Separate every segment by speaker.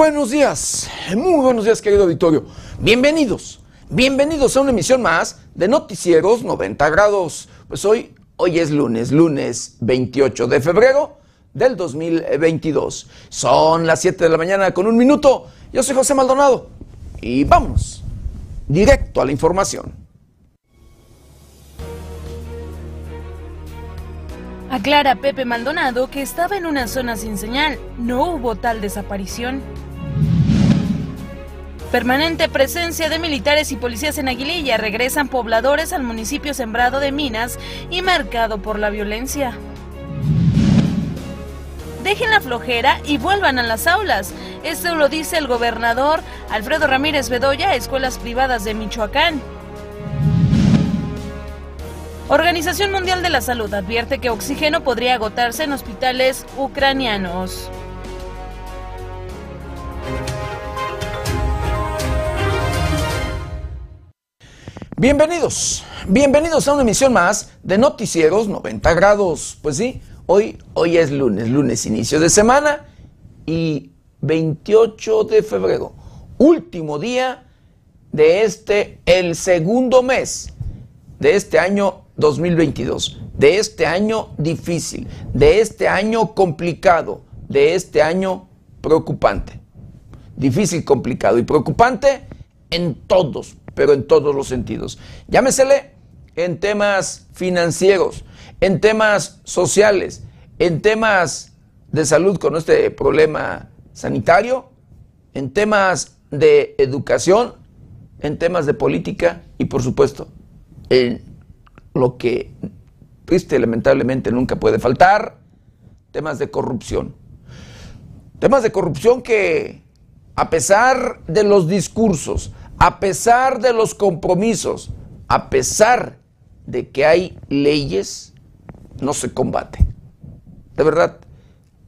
Speaker 1: buenos días, muy buenos días querido Victorio. Bienvenidos, bienvenidos a una emisión más de Noticieros 90 grados. Pues hoy, hoy es lunes, lunes 28 de febrero del 2022. Son las 7 de la mañana con un minuto. Yo soy José Maldonado y vamos directo a la información.
Speaker 2: Aclara Pepe Maldonado que estaba en una zona sin señal. No hubo tal desaparición. Permanente presencia de militares y policías en Aguililla. Regresan pobladores al municipio sembrado de minas y marcado por la violencia. Dejen la flojera y vuelvan a las aulas. Esto lo dice el gobernador Alfredo Ramírez Bedoya escuelas privadas de Michoacán. Organización Mundial de la Salud advierte que oxígeno podría agotarse en hospitales ucranianos.
Speaker 1: Bienvenidos, bienvenidos a una emisión más de Noticieros 90 grados. Pues sí, hoy, hoy es lunes, lunes inicio de semana y 28 de febrero, último día de este, el segundo mes de este año 2022, de este año difícil, de este año complicado, de este año preocupante. Difícil, complicado y preocupante en todos, pero en todos los sentidos. Llámesele en temas financieros, en temas sociales, en temas de salud con este problema sanitario, en temas de educación, en temas de política y por supuesto en lo que triste lamentablemente nunca puede faltar, temas de corrupción. Temas de corrupción que a pesar de los discursos, a pesar de los compromisos, a pesar de que hay leyes, no se combate. De verdad,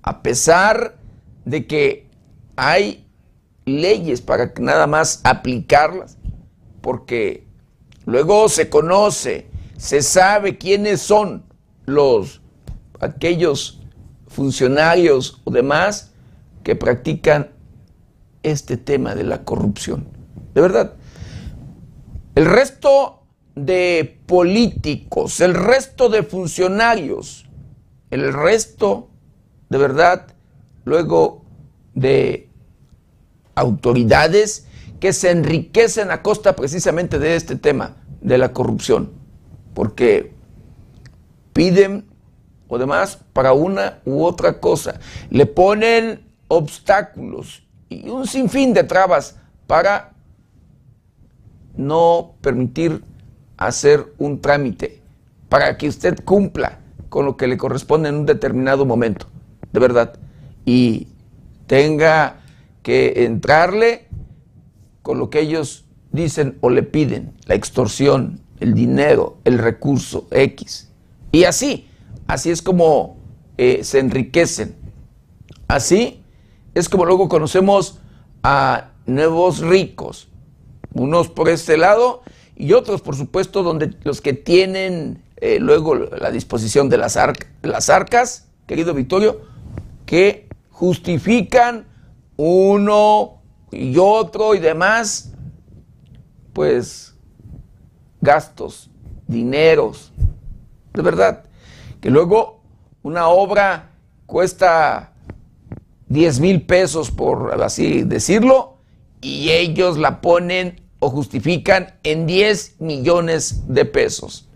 Speaker 1: a pesar de que hay leyes para nada más aplicarlas, porque luego se conoce se sabe quiénes son los aquellos funcionarios o demás que practican este tema de la corrupción. De verdad, el resto de políticos, el resto de funcionarios, el resto, de verdad, luego de autoridades que se enriquecen a costa precisamente de este tema, de la corrupción porque piden o demás para una u otra cosa. Le ponen obstáculos y un sinfín de trabas para no permitir hacer un trámite, para que usted cumpla con lo que le corresponde en un determinado momento, de verdad, y tenga que entrarle con lo que ellos dicen o le piden, la extorsión, el dinero, el recurso X. Y así, así es como eh, se enriquecen. Así es como luego conocemos a nuevos ricos, unos por este lado y otros, por supuesto, donde los que tienen eh, luego la disposición de las, arcas, querido Victorio, que justifican uno y otro y demás, pues gastos, dineros, de verdad, que luego una obra cuesta 10 mil pesos, por así decirlo, y ellos la ponen o justifican en 10 millones de pesos.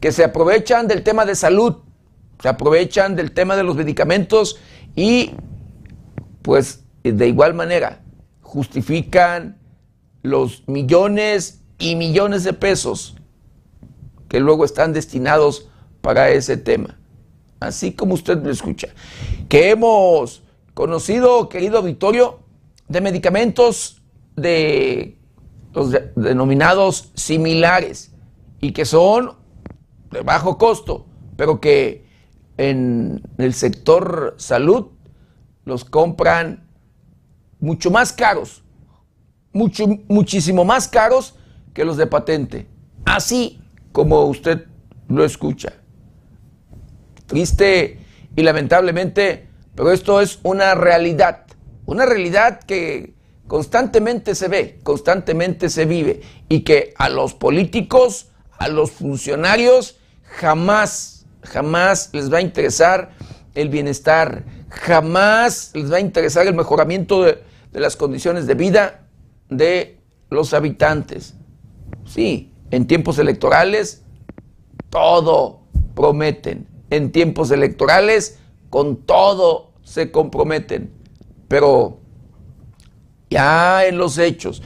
Speaker 1: Que se aprovechan del tema de salud, se aprovechan del tema de los medicamentos y pues de igual manera justifican los millones y millones de pesos que luego están destinados para ese tema. Así como usted lo escucha. Que hemos conocido, querido Victorio, de medicamentos de los denominados similares y que son de bajo costo, pero que en el sector salud los compran mucho más caros, mucho, muchísimo más caros que los de patente. Así como usted lo escucha. Triste y lamentablemente, pero esto es una realidad. Una realidad que constantemente se ve, constantemente se vive y que a los políticos, a los funcionarios, jamás, jamás les va a interesar el bienestar, jamás les va a interesar el mejoramiento de, las condiciones de vida de los habitantes. Sí, en tiempos electorales todo prometen. En tiempos electorales con todo se comprometen. Pero ya en los hechos,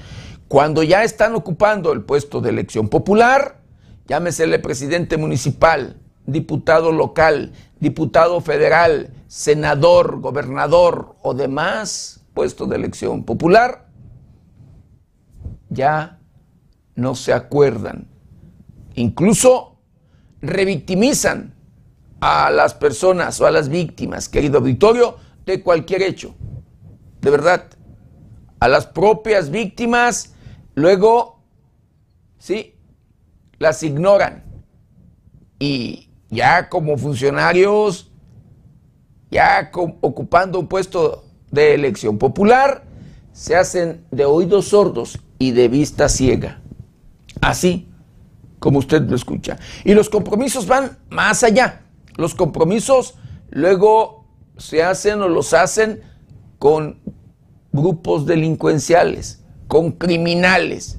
Speaker 1: cuando ya están ocupando el puesto de elección popular, llámesele presidente municipal, diputado local, diputado federal, senador, gobernador o demás puesto de elección popular, ya no se acuerdan. Incluso revictimizan a las personas o a las víctimas, querido auditorio, de cualquier hecho. De verdad. A las propias víctimas, luego, sí, las ignoran. Y ya como funcionarios, ya ocupando un puesto de elección popular, se hacen de oídos sordos y de vista ciega. Así como usted lo escucha. Y los compromisos van más allá. Los compromisos luego se hacen o los hacen con grupos delincuenciales, con criminales.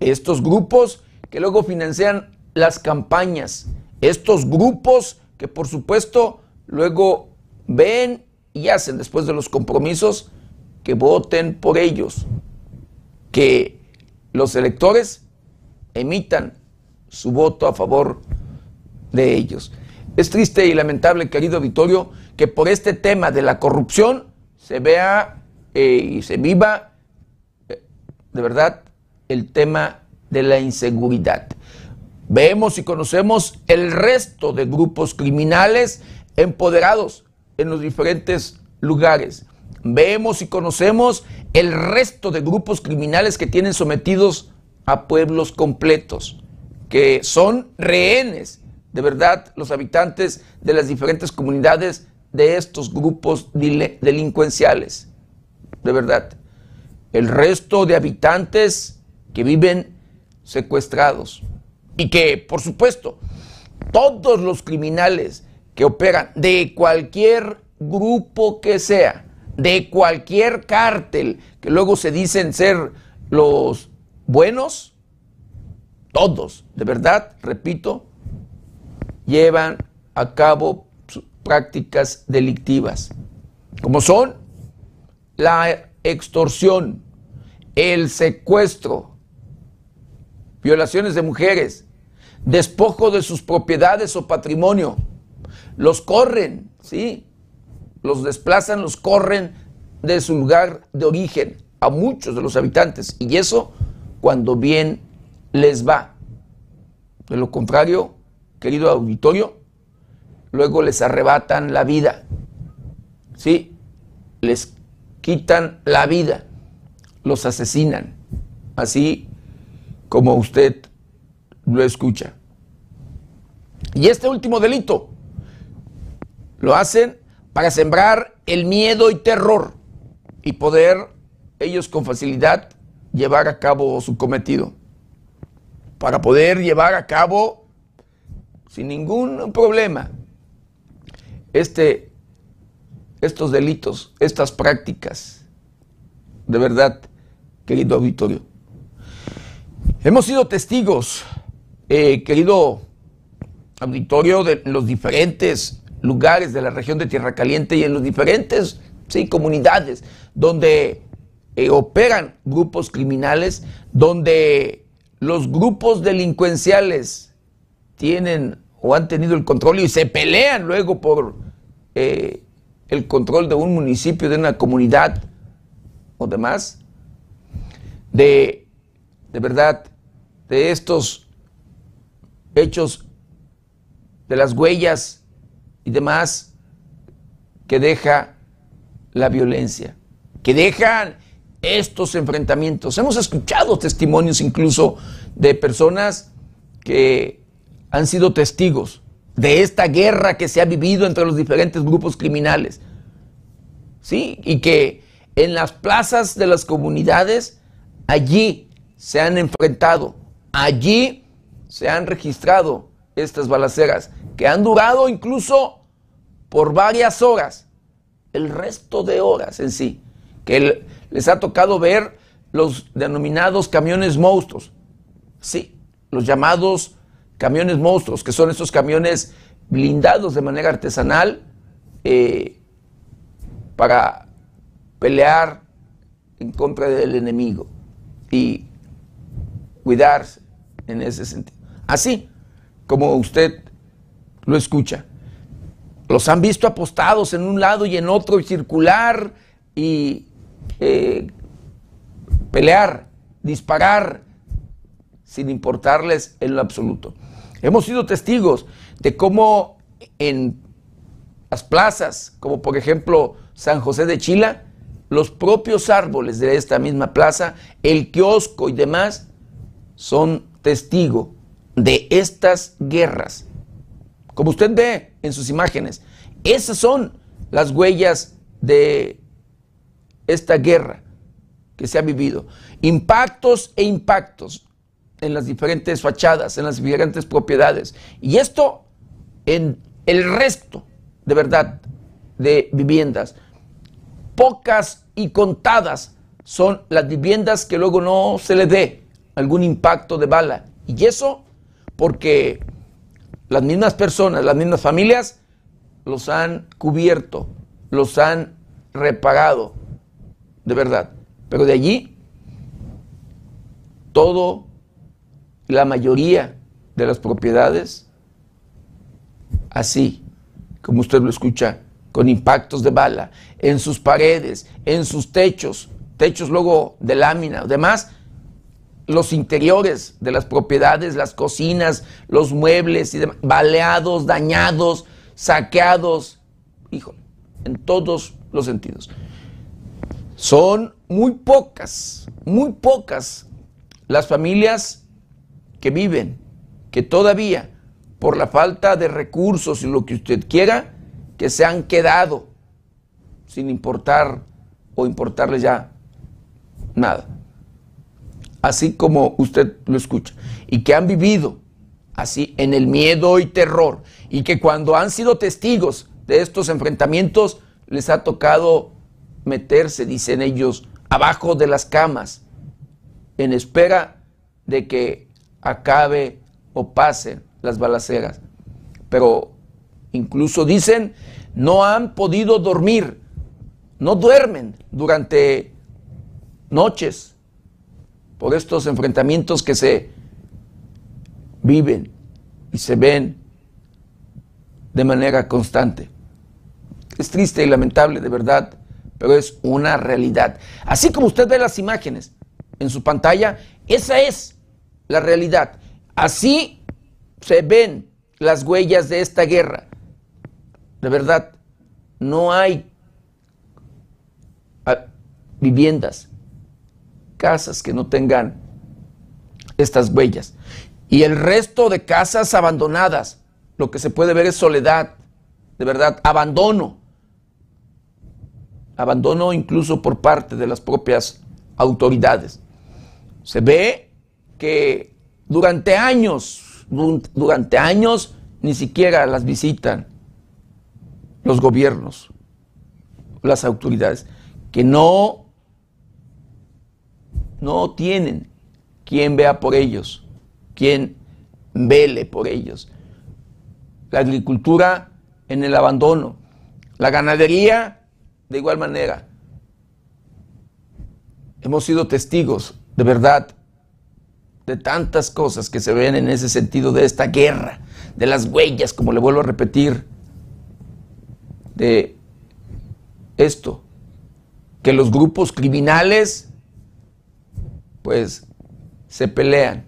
Speaker 1: Estos grupos que luego financian las campañas. Estos grupos que por supuesto luego ven y hacen después de los compromisos que voten por ellos. Que los electores emitan su voto a favor de ellos. Es triste y lamentable, querido Vittorio, que por este tema de la corrupción se vea eh, y se viva eh, de verdad el tema de la inseguridad. Vemos y conocemos el resto de grupos criminales empoderados en los diferentes lugares. Vemos y conocemos el resto de grupos criminales que tienen sometidos a pueblos completos, que son rehenes de verdad los habitantes de las diferentes comunidades de estos grupos delincuenciales. De verdad. El resto de habitantes que viven secuestrados. Y que, por supuesto, todos los criminales que operan de cualquier grupo que sea, de cualquier cártel, que luego se dicen ser los buenos, todos, de verdad, repito, llevan a cabo prácticas delictivas, como son la extorsión, el secuestro, violaciones de mujeres, despojo de sus propiedades o patrimonio. Los corren, ¿sí? Los desplazan, los corren de su lugar de origen a muchos de los habitantes. Y eso cuando bien les va. De lo contrario, querido auditorio, luego les arrebatan la vida. ¿Sí? Les quitan la vida, los asesinan, así como usted lo escucha. Y este último delito lo hacen para sembrar el miedo y terror y poder ellos con facilidad llevar a cabo su cometido. Para poder llevar a cabo sin ningún problema. Este, estos delitos, estas prácticas, de verdad, querido auditorio. Hemos sido testigos, eh, querido auditorio, de los diferentes lugares de la región de Tierra Caliente y en los diferentes sí, comunidades donde eh, operan grupos criminales, donde los grupos delincuenciales tienen o han tenido el control y se pelean luego por eh, el control de un municipio, de una comunidad o demás, de, de verdad, de estos hechos, de las huellas y demás que deja la violencia, que dejan estos enfrentamientos. Hemos escuchado testimonios incluso de personas que han sido testigos de esta guerra que se ha vivido entre los diferentes grupos criminales. ¿Sí? Y que en las plazas de las comunidades, allí se han enfrentado, allí se han registrado estas balaceras, que han durado incluso por varias horas, el resto de horas en sí, que les ha tocado ver los denominados camiones monstruos, sí, los llamados camiones monstruos, que son esos camiones blindados de manera artesanal eh, para pelear en contra del enemigo y cuidarse en ese sentido. Así como usted lo escucha. Los han visto apostados en un lado y en otro circular y eh, pelear, disparar, sin importarles en lo absoluto. Hemos sido testigos de cómo en las plazas, como por ejemplo San José de Chila, los propios árboles de esta misma plaza, el kiosco y demás, son testigo de estas guerras. Como usted ve en sus imágenes, esas son las huellas de esta guerra que se ha vivido. Impactos e impactos en las diferentes fachadas, en las diferentes propiedades. Y esto en el resto, de verdad, de viviendas. Pocas y contadas son las viviendas que luego no se le dé algún impacto de bala. Y eso porque las mismas personas, las mismas familias, los han cubierto, los han repagado, de verdad. Pero de allí, todo, la mayoría de las propiedades, así como usted lo escucha, con impactos de bala, en sus paredes, en sus techos, techos luego de lámina, demás, los interiores de las propiedades, las cocinas, los muebles, y baleados, dañados, saqueados, hijo, en todos los sentidos. Son muy pocas, muy pocas las familias que viven, que todavía, por la falta de recursos y lo que usted quiera, que se han quedado sin importar o importarles ya nada. Así como usted lo escucha, y que han vivido así en el miedo y terror, y que cuando han sido testigos de estos enfrentamientos, les ha tocado meterse, dicen ellos, abajo de las camas, en espera de que acabe o pasen las balaceras. Pero incluso dicen, no han podido dormir, no duermen durante noches por estos enfrentamientos que se viven y se ven de manera constante. Es triste y lamentable, de verdad, pero es una realidad. Así como usted ve las imágenes en su pantalla, esa es la realidad. Así se ven las huellas de esta guerra. De verdad, no hay ah, viviendas, casas que no tengan estas huellas. Y el resto de casas abandonadas, lo que se puede ver es soledad, de verdad, abandono. Abandono incluso por parte de las propias autoridades. Se ve que durante años, durante años, ni siquiera las visitan los gobiernos, las autoridades, que no no tienen quien vea por ellos, quien vele por ellos. La agricultura en el abandono, la ganadería de igual manera. Hemos sido testigos, de verdad, de tantas cosas que se ven en ese sentido de esta guerra, de las huellas, como le vuelvo a repetir, de esto, que los grupos criminales pues se pelean.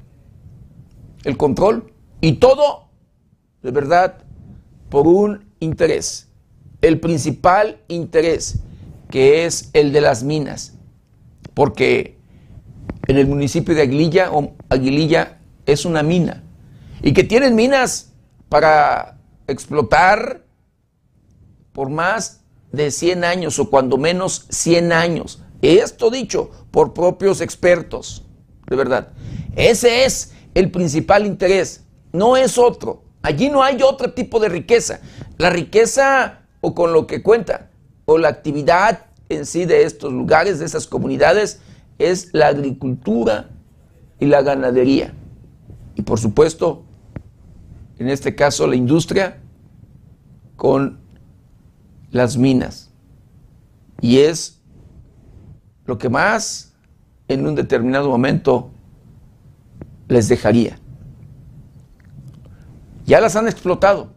Speaker 1: El control y todo, de verdad, por un interés. El principal interés, que es el de las minas. Porque en el municipio de Aguililla, o Aguililla es una mina. Y que tienen minas para explotar por más de 100 años o cuando menos 100 años. Esto dicho por propios expertos, de verdad. Ese es el principal interés, no es otro. Allí no hay otro tipo de riqueza. La riqueza o con lo que cuenta o la actividad en sí de estos lugares, de esas comunidades, es la agricultura y la ganadería. Y por supuesto, en este caso la industria con las minas. Y es lo que más en un determinado momento les dejaría. Ya las han explotado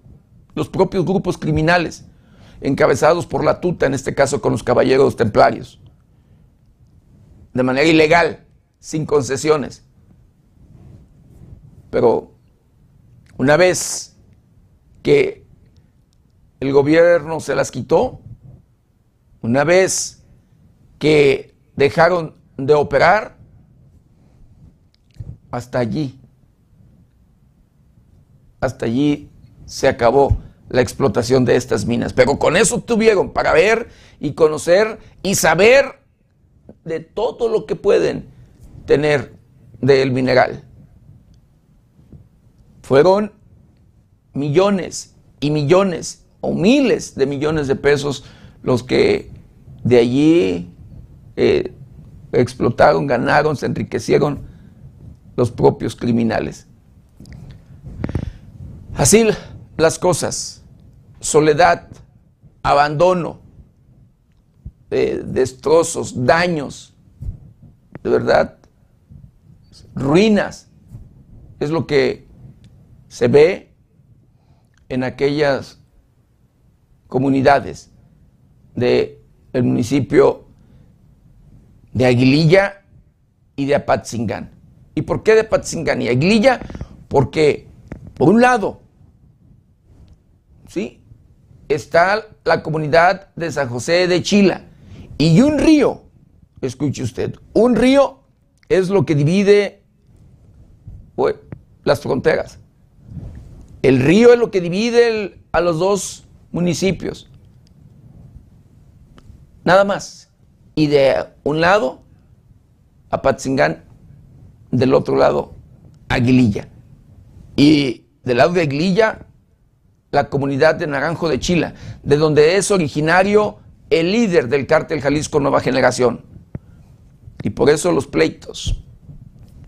Speaker 1: los propios grupos criminales, encabezados por la tuta, en este caso con los caballeros templarios, de manera ilegal, sin concesiones. Pero una vez que el gobierno se las quitó, una vez que dejaron de operar, hasta allí, hasta allí se acabó la explotación de estas minas. Pero con eso tuvieron para ver y conocer y saber de todo lo que pueden tener del mineral. Fueron millones y millones o miles de millones de pesos los que de allí eh, explotaron, ganaron, se enriquecieron los propios criminales. Así las cosas, soledad, abandono, eh, destrozos, daños, de verdad, ruinas, es lo que se ve en aquellas comunidades del municipio de Aguililla y de Apatzingán. ¿Y por qué de Apatzingán y Aguililla? Porque, por un lado, ¿sí? está la comunidad de San José de Chila y un río, escuche usted, un río es lo que divide las fronteras. El río es lo que divide a los dos municipios. Nada más. Y de un lado, Apatzingán, del otro lado, Aguililla. Y del lado de Aguililla, la comunidad de Naranjo de Chila, de donde es originario el líder del cártel Jalisco Nueva Generación. Y por eso los pleitos,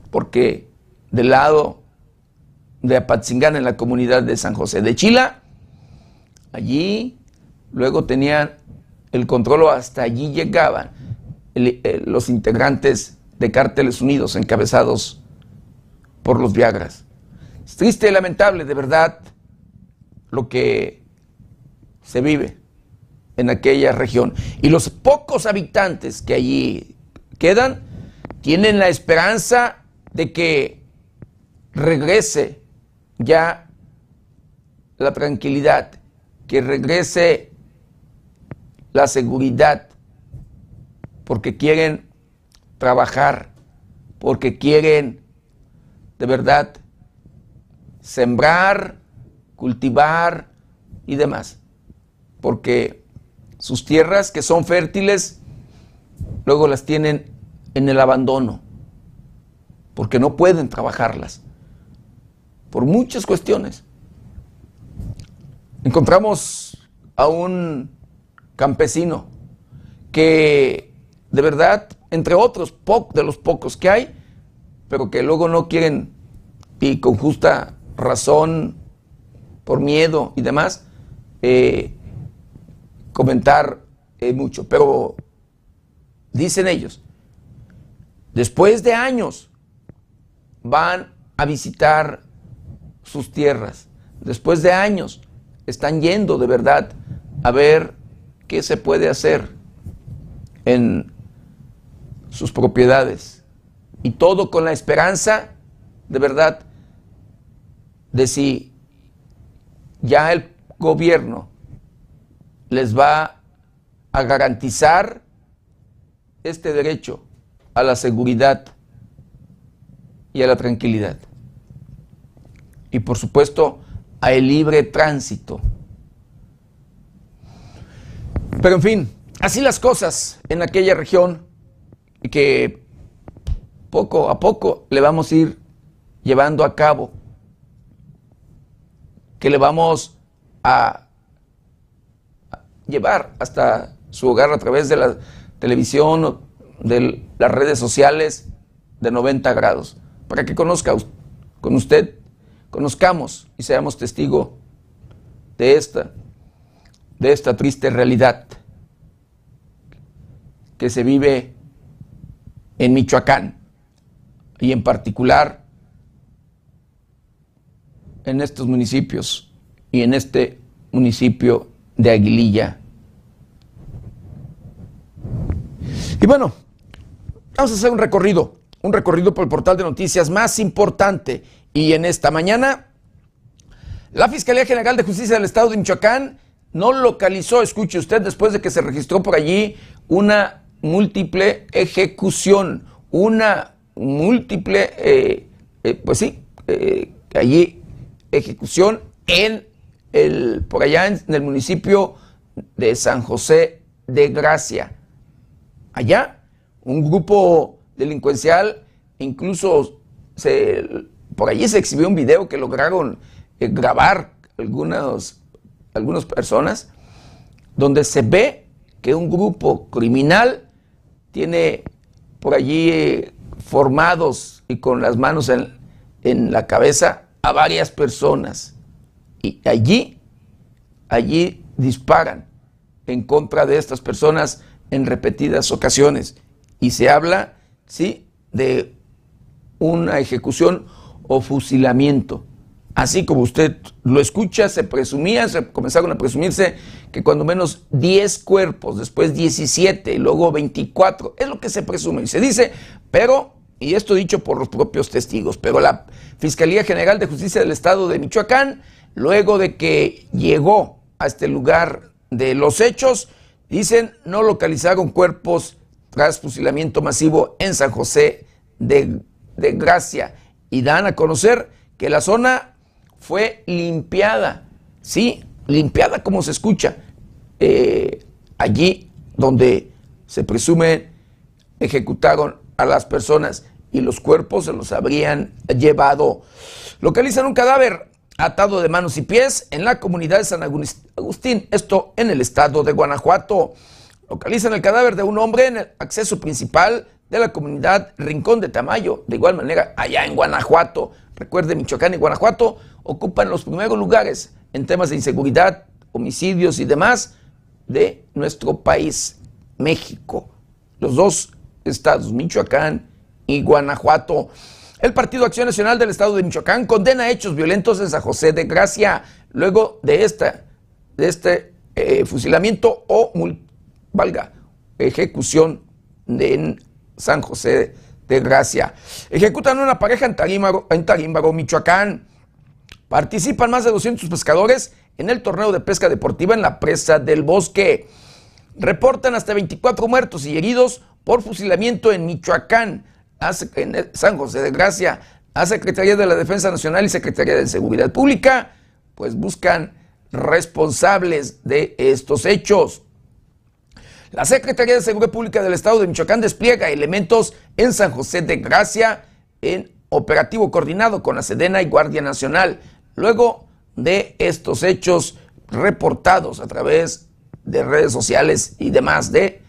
Speaker 1: porque del lado de Apatzingán, en la comunidad de San José de Chila, allí luego tenían el control hasta allí llegaban eh, los integrantes de Cárteles Unidos encabezados por los Viagras. Es triste y lamentable, de verdad, lo que se vive en aquella región. Y los pocos habitantes que allí quedan tienen la esperanza de que regrese ya la tranquilidad, que regrese la seguridad, porque quieren trabajar, porque quieren de verdad sembrar, cultivar y demás. Porque sus tierras que son fértiles, luego las tienen en el abandono, porque no pueden trabajarlas, por muchas cuestiones. Encontramos a un campesino que de verdad, entre otros de los pocos que hay, pero que luego no quieren y con justa razón por miedo y demás, eh, comentar eh, mucho. Pero dicen ellos, después de años van a visitar sus tierras, después de años están yendo de verdad a ver qué se puede hacer en sus propiedades. Y todo con la esperanza, de verdad, de si ya el gobierno les va a garantizar este derecho a la seguridad y a la tranquilidad. Y por supuesto, a el libre tránsito. Pero en fin, así las cosas en aquella región que poco a poco le vamos a ir llevando a cabo, que le vamos a llevar hasta su hogar a través de la televisión o de las redes sociales de 90 grados, para que conozca con usted, conozcamos y seamos testigo de esta, de esta triste realidad que se vive en Michoacán y en particular en estos municipios y en este municipio de Aguililla. Y bueno, vamos a hacer un recorrido, un recorrido por el portal de noticias más importante. Y en esta mañana, la Fiscalía General de Justicia del Estado de Michoacán no localizó, escuche usted, después de que se registró por allí una múltiple ejecución, una múltiple, eh, eh, pues sí, eh, allí ejecución en el, por allá en, el municipio de San José de Gracia. Allá, un grupo delincuencial, incluso por allí se exhibió un video que lograron grabar algunas, algunas personas, donde se ve que un grupo criminal tiene por allí eh, formados y con las manos en, en, la cabeza a varias personas. Y allí, allí disparan en contra de estas personas en repetidas ocasiones. Y se habla, sí, de una ejecución o fusilamiento. Así como usted lo escucha, se presumía, se comenzaron a presumirse que cuando menos 10 cuerpos, después 17 y luego 24, es lo que se presume y se dice, pero, y esto dicho por los propios testigos, pero la Fiscalía General de Justicia del Estado de Michoacán, luego de que llegó a este lugar de los hechos, dicen no localizaron cuerpos tras fusilamiento masivo en San José de, Gracia y dan a conocer que la zona fue limpiada, sí, limpiada como se escucha, eh, allí donde se presume ejecutaron a las personas y los cuerpos se los habrían llevado. Localizan un cadáver atado de manos y pies en la comunidad de San Agustín, esto en el estado de Guanajuato. Localizan el cadáver de un hombre en el acceso principal de la comunidad Rincón de Tamayo, de igual manera allá en Guanajuato. Recuerde, Michoacán y Guanajuato ocupan los primeros lugares en temas de inseguridad, homicidios y demás de nuestro país, México. Los dos estados, Michoacán y Guanajuato. El Partido Acción Nacional del Estado de Michoacán condena hechos violentos en San José de Gracia luego de, esta, de este eh, fusilamiento o, valga, ejecución en San José de Gracia. Ejecutan una pareja en Tarímbaro, Michoacán. Participan más de 200 pescadores en el torneo de pesca deportiva en la presa del bosque. Reportan hasta 24 muertos y heridos por fusilamiento en Michoacán, en San José de Gracia. La Secretaría de la Defensa Nacional y Secretaría de Seguridad Pública pues buscan responsables de estos hechos. La Secretaría de Seguridad Pública del Estado de Michoacán despliega elementos en San José de Gracia en operativo coordinado con la Sedena y Guardia Nacional luego de estos hechos reportados a través de redes sociales y demás de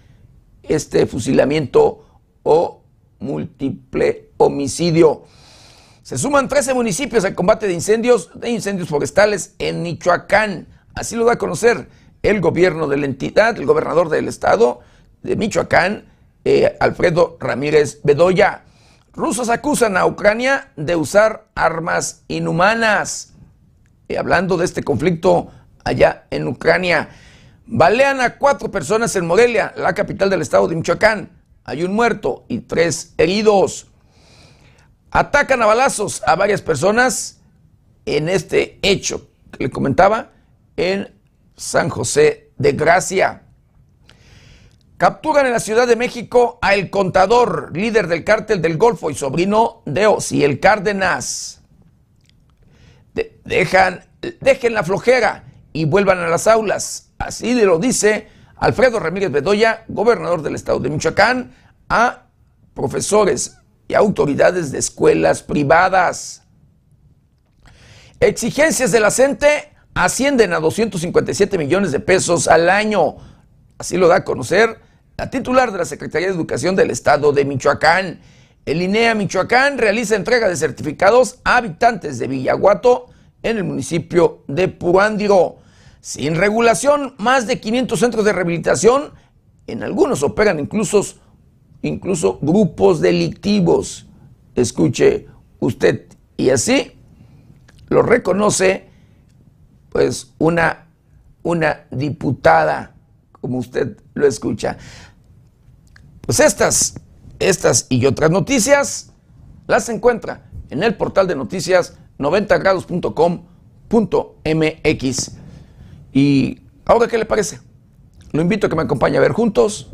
Speaker 1: este fusilamiento o múltiple homicidio. Se suman 13 municipios al combate de incendios, de incendios forestales en Michoacán. Así lo da a conocer el gobierno de la entidad, el gobernador del estado de Michoacán, eh, Alfredo Ramírez Bedoya. Rusos acusan a Ucrania de usar armas inhumanas hablando de este conflicto allá en Ucrania. Balean a cuatro personas en Morelia, la capital del estado de Michoacán. Hay un muerto y tres heridos. Atacan a balazos a varias personas en este hecho que le comentaba en San José de Gracia. Capturan en la Ciudad de México a El Contador, líder del cártel del Golfo y sobrino de el Cárdenas dejan, dejen la flojera y vuelvan a las aulas. Así lo dice Alfredo Ramírez Bedoya, gobernador del estado de Michoacán, a profesores y autoridades de escuelas privadas. Exigencias de la CENTE ascienden a 257 millones de pesos al año. Así lo da a conocer la titular de la Secretaría de Educación del Estado de Michoacán. El INEA Michoacán realiza entrega de certificados a habitantes de Villaguato en el municipio de Purándiro. Sin regulación, más de 500 centros de rehabilitación, en algunos operan incluso, incluso grupos delictivos. Escuche usted, y así lo reconoce pues una, una diputada, como usted lo escucha. Pues estas, estas y otras noticias las encuentra en el portal de noticias 90grados.com.mx. Y ahora, ¿qué le parece? Lo invito a que me acompañe a ver juntos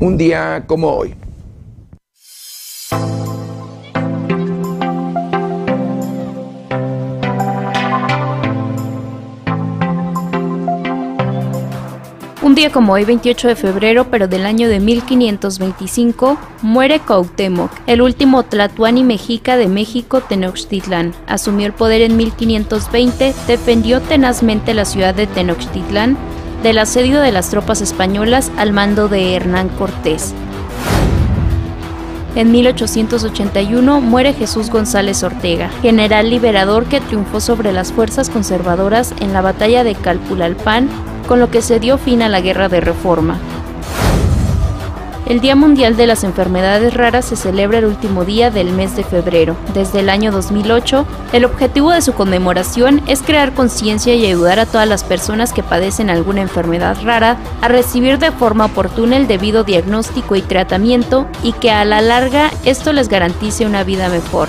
Speaker 1: un día como hoy.
Speaker 3: Un día como hoy, 28 de febrero, pero del año de 1525, muere Cuauhtémoc, el último tlatoani mexica de México Tenochtitlán. Asumió el poder en 1520, defendió tenazmente la ciudad de Tenochtitlán del asedio de las tropas españolas al mando de Hernán Cortés. En 1881 muere Jesús González Ortega, general liberador que triunfó sobre las fuerzas conservadoras en la batalla de Calpulalpan con lo que se dio fin a la Guerra de Reforma. El Día Mundial de las Enfermedades Raras se celebra el último día del mes de febrero. Desde el año 2008, el objetivo de su conmemoración es crear conciencia y ayudar a todas las personas que padecen alguna enfermedad rara a recibir de forma oportuna el debido diagnóstico y tratamiento y que a la larga esto les garantice una vida mejor.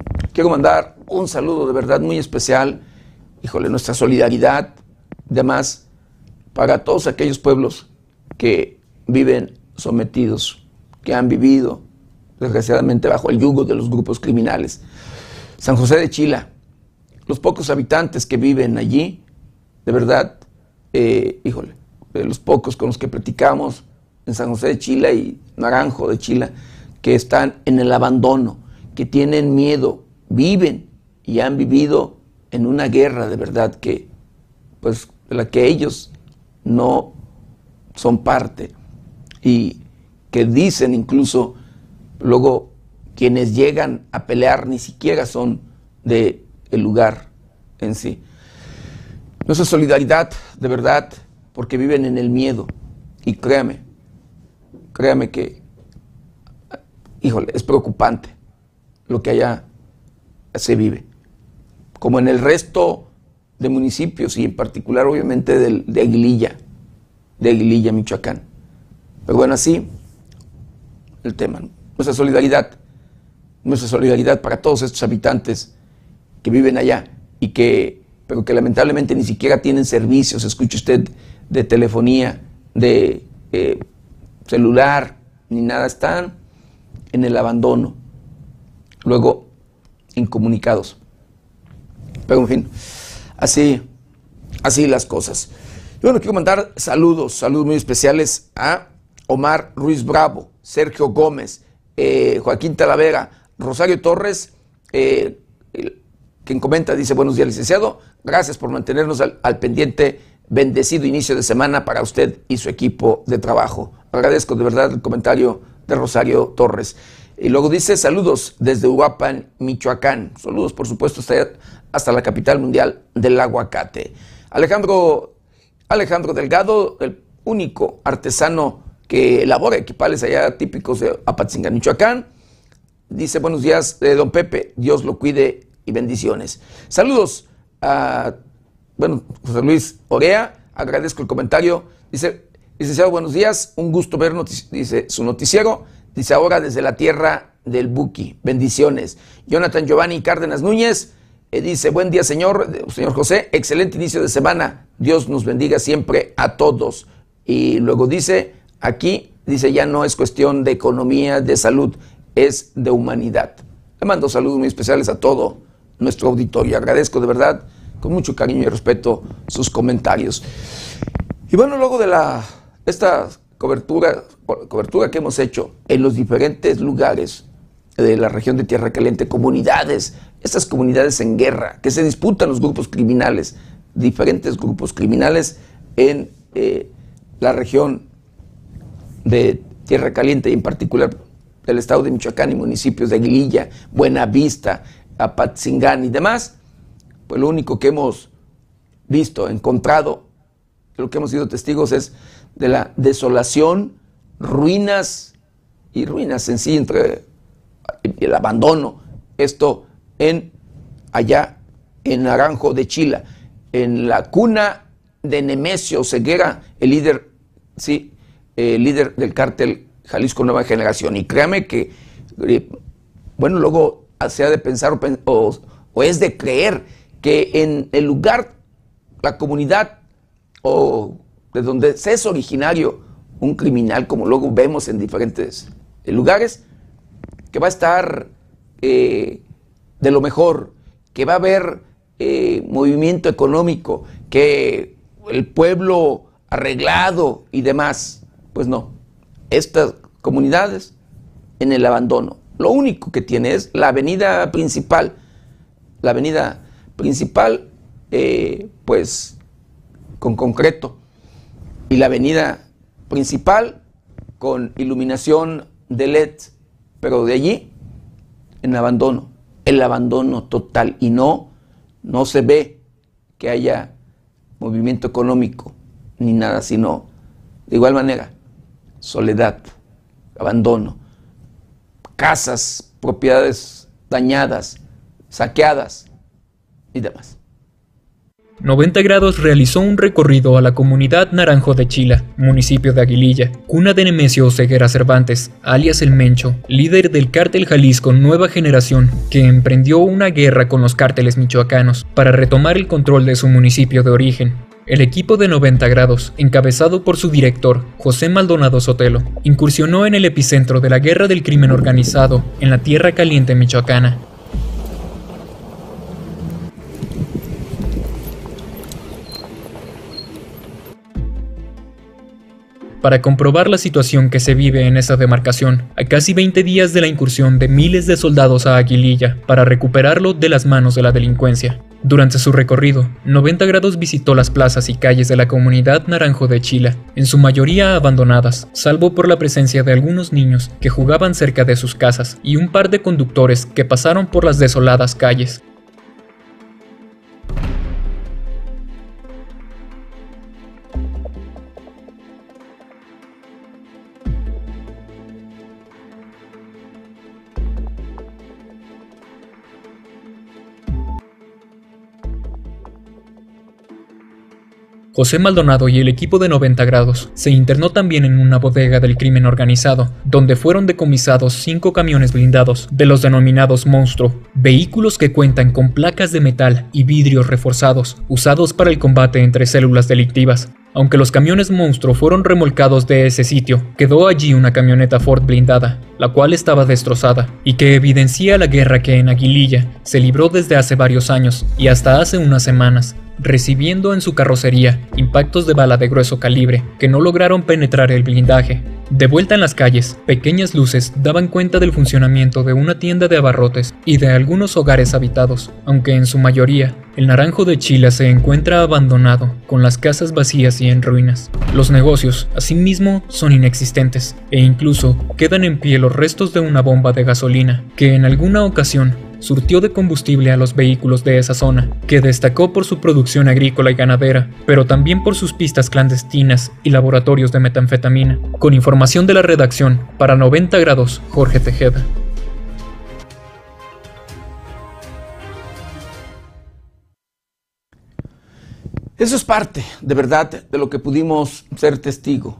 Speaker 1: quiero mandar un saludo de verdad muy especial, híjole, nuestra solidaridad, además, para todos aquellos pueblos que viven sometidos, que han vivido, desgraciadamente, bajo el yugo de los grupos criminales. San José de Chila, los pocos habitantes que viven allí, de verdad, eh, híjole, los pocos con los que platicamos en San José de Chila y Naranjo de Chila, que están en el abandono, que tienen miedo, viven y han vivido en una guerra de verdad que, pues, de la que ellos no son parte y que dicen incluso luego quienes llegan a pelear ni siquiera son de el lugar en sí. Nuestra solidaridad, de verdad, porque viven en el miedo. Y créame, créame que, híjole, es preocupante lo que allá se vive como en el resto de municipios y en particular obviamente de, Aguililla, de Aguililla, Michoacán. Pero bueno, así el tema. Nuestra solidaridad, nuestra solidaridad para todos estos habitantes que viven allá y que, pero que lamentablemente ni siquiera tienen servicios, escuche usted, de telefonía, de eh, celular, ni nada, están en el abandono, luego incomunicados. Pero en fin, así, así las cosas. Y bueno, quiero mandar saludos, saludos muy especiales a Omar Ruiz Bravo, Sergio Gómez, eh, Joaquín Talavera, Rosario Torres, eh, quien comenta, dice, buenos días, licenciado, gracias por mantenernos al, al, pendiente, bendecido inicio de semana para usted y su equipo de trabajo. Agradezco de verdad el comentario de Rosario Torres. Y luego dice, saludos desde Uruapan, Michoacán. Saludos, por supuesto, hasta la capital mundial del aguacate. Alejandro, Alejandro Delgado, el único artesano que elabora equipales allá típicos de Apatzingán, Michoacán. Dice, buenos días, eh, don Pepe, Dios lo cuide y bendiciones. Saludos a, bueno, José Luis Orea, agradezco el comentario. Dice, licenciado, buenos días, un gusto ver, dice, su noticiero. Dice, ahora desde la tierra del Buki, bendiciones. Jonathan Giovanni Cárdenas Núñez, eh, dice, buen día señor, señor José, excelente inicio de semana, Dios nos bendiga siempre a todos. Y luego dice, aquí, dice, ya no es cuestión de economía, de salud, es de humanidad. Le mando saludos muy especiales a todo nuestro auditorio. Agradezco de verdad, con mucho cariño y respeto, sus comentarios. Y bueno, luego de la, esta cobertura, cobertura que hemos hecho en los diferentes lugares de la región de Tierra Caliente, comunidades, estas comunidades en guerra, que se disputan los grupos criminales, diferentes grupos criminales en eh, la región de Tierra Caliente y en particular del estado de Michoacán y municipios de Aguililla, Buenavista, Apatzingán y demás, pues lo único que hemos visto, encontrado, lo que hemos sido testigos es de la desolación, ruinas y ruinas en sí, entre el abandono, esto en allá en Naranjo de Chila, en la cuna de Nemesio Ceguera, el líder, sí, el líder del cártel Jalisco Nueva Generación. Y créame que, eh, bueno, luego se ha de pensar o, o es de creer que en el lugar, la comunidad o de donde se es originario un criminal, como luego vemos en diferentes lugares, que va a estar eh, de lo mejor, que va a haber eh, movimiento económico, que el pueblo arreglado y demás. Pues no, estas comunidades en el abandono. Lo único que tiene es la avenida principal, la avenida principal, eh, pues con concreto, y la avenida principal con iluminación de LED, pero de allí en abandono, el abandono total y no, no se ve que haya movimiento económico ni nada, sino de igual manera, soledad, abandono, casas, propiedades dañadas, saqueadas y demás.
Speaker 4: 90 grados realizó un recorrido a la comunidad Naranjo de Chila, municipio de Aguililla, cuna de Nemesio Ceguera Cervantes, alias El Mencho, líder del cártel Jalisco Nueva Generación, que emprendió una guerra con los cárteles michoacanos para retomar el control de su municipio de origen. El equipo de 90 grados, encabezado por su director, José Maldonado Sotelo, incursionó en el epicentro de la guerra del crimen organizado en la Tierra Caliente michoacana, para comprobar la situación que se vive en esa demarcación, a casi 20 días de la incursión de miles de soldados a Aguililla para recuperarlo de las manos de la delincuencia. Durante su recorrido, 90 grados visitó las plazas y calles de la comunidad naranjo de Chile, en su mayoría abandonadas, salvo por la presencia de algunos niños que jugaban cerca de sus casas y un par de conductores que pasaron por las desoladas calles, José Maldonado y el equipo de 90 grados se internó también en una bodega del crimen organizado, donde fueron decomisados cinco camiones blindados de los denominados Monstruo, vehículos que cuentan con placas de metal y vidrios reforzados, usados para el combate entre células delictivas. Aunque los camiones monstruo fueron remolcados de ese sitio, quedó allí una camioneta Ford blindada, la cual estaba destrozada, y que evidencia la guerra que en Aguililla se libró desde hace varios años y hasta hace unas semanas, recibiendo en su carrocería impactos de bala de grueso calibre que no lograron penetrar el blindaje. De vuelta en las calles, pequeñas luces daban cuenta del funcionamiento de una tienda de abarrotes y de algunos hogares habitados, aunque en su mayoría el Naranjo de Chile se encuentra abandonado, con las casas vacías y en ruinas. Los negocios, asimismo, son inexistentes, e incluso quedan en pie los restos de una bomba de gasolina, que en alguna ocasión surtió de combustible a los vehículos de esa zona, que destacó por su producción agrícola y ganadera, pero también por sus pistas clandestinas y laboratorios de metanfetamina. Con información de la redacción, para 90 grados, Jorge Tejeda.
Speaker 1: Eso es parte, de verdad, de lo que pudimos ser testigo,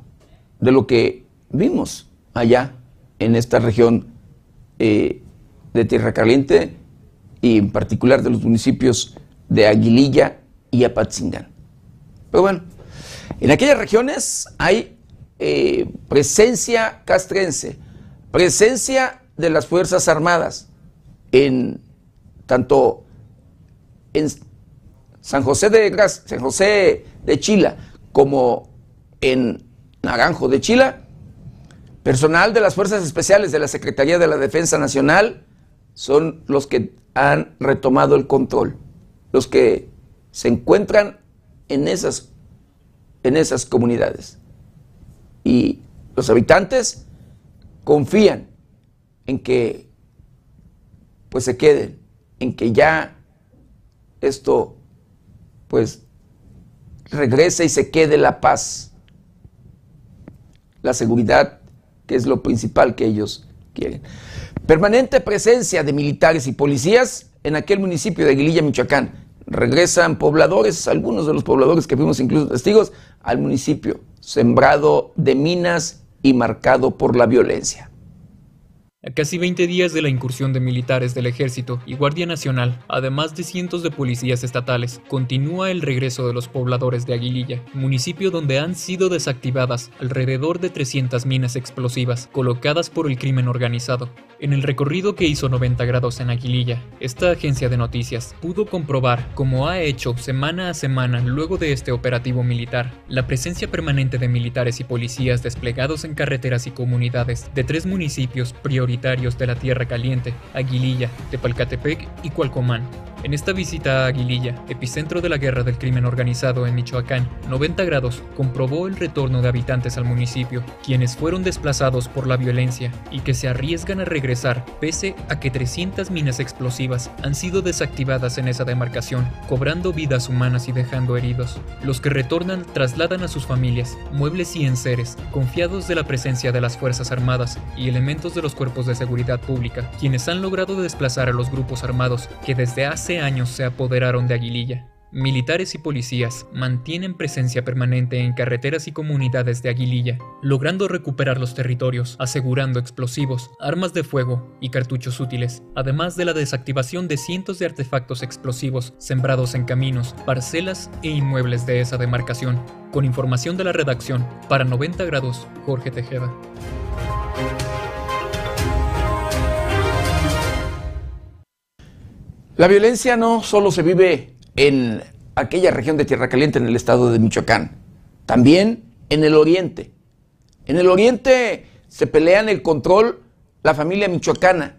Speaker 1: de lo que vimos allá en esta región eh, de Tierra Caliente y en particular de los municipios de Aguililla y Apatzingán. Pero bueno, en aquellas regiones hay eh, presencia castrense, presencia de las Fuerzas Armadas, en tanto en San José de, San José de Chila como en Naranjo de Chila, personal de las Fuerzas Especiales de la Secretaría de la Defensa Nacional son los que han retomado el control, los que se encuentran en esas, en esas comunidades. Y los habitantes confían en que pues se queden, en que ya esto pues regrese y se quede la paz, la seguridad, que es lo principal que ellos quieren. Permanente presencia de militares y policías en aquel municipio de Aguililla, Michoacán. Regresan pobladores, algunos de los pobladores que fuimos incluso testigos, al municipio, sembrado de minas y marcado por la violencia.
Speaker 4: A casi 20 días de la incursión de militares del Ejército y Guardia Nacional, además de cientos de policías estatales, continúa el regreso de los pobladores de Aguililla, municipio donde han sido desactivadas alrededor de 300 minas explosivas colocadas por el crimen organizado. En el recorrido que hizo 90 grados en Aguililla, esta agencia de noticias pudo comprobar, como ha hecho semana a semana luego de este operativo militar, la presencia permanente de militares y policías desplegados en carreteras y comunidades de tres municipios prioritarios de la Tierra Caliente, Aguililla, Tepalcatepec y Cualcomán. En esta visita a Aguililla, epicentro de la guerra del crimen organizado en Michoacán, 90 grados comprobó el retorno de habitantes al municipio, quienes fueron desplazados por la violencia y que se arriesgan a regresar pese a que 300 minas explosivas han sido desactivadas en esa demarcación, cobrando vidas humanas y dejando heridos. Los que retornan trasladan a sus familias, muebles y enseres, confiados de la presencia de las Fuerzas Armadas y elementos de los cuerpos de seguridad pública, quienes han logrado desplazar a los grupos armados que desde hace años se apoderaron de Aguililla. Militares y policías mantienen presencia permanente en carreteras y comunidades de Aguililla, logrando recuperar los territorios, asegurando explosivos, armas de fuego y cartuchos útiles, además de la desactivación de cientos de artefactos explosivos sembrados en caminos, parcelas e inmuebles de esa demarcación. Con información de la redacción, para 90 grados, Jorge Tejeda.
Speaker 1: La violencia no solo se vive en aquella región de Tierra Caliente en el estado de Michoacán, también en el oriente. En el oriente se pelean el control la familia michoacana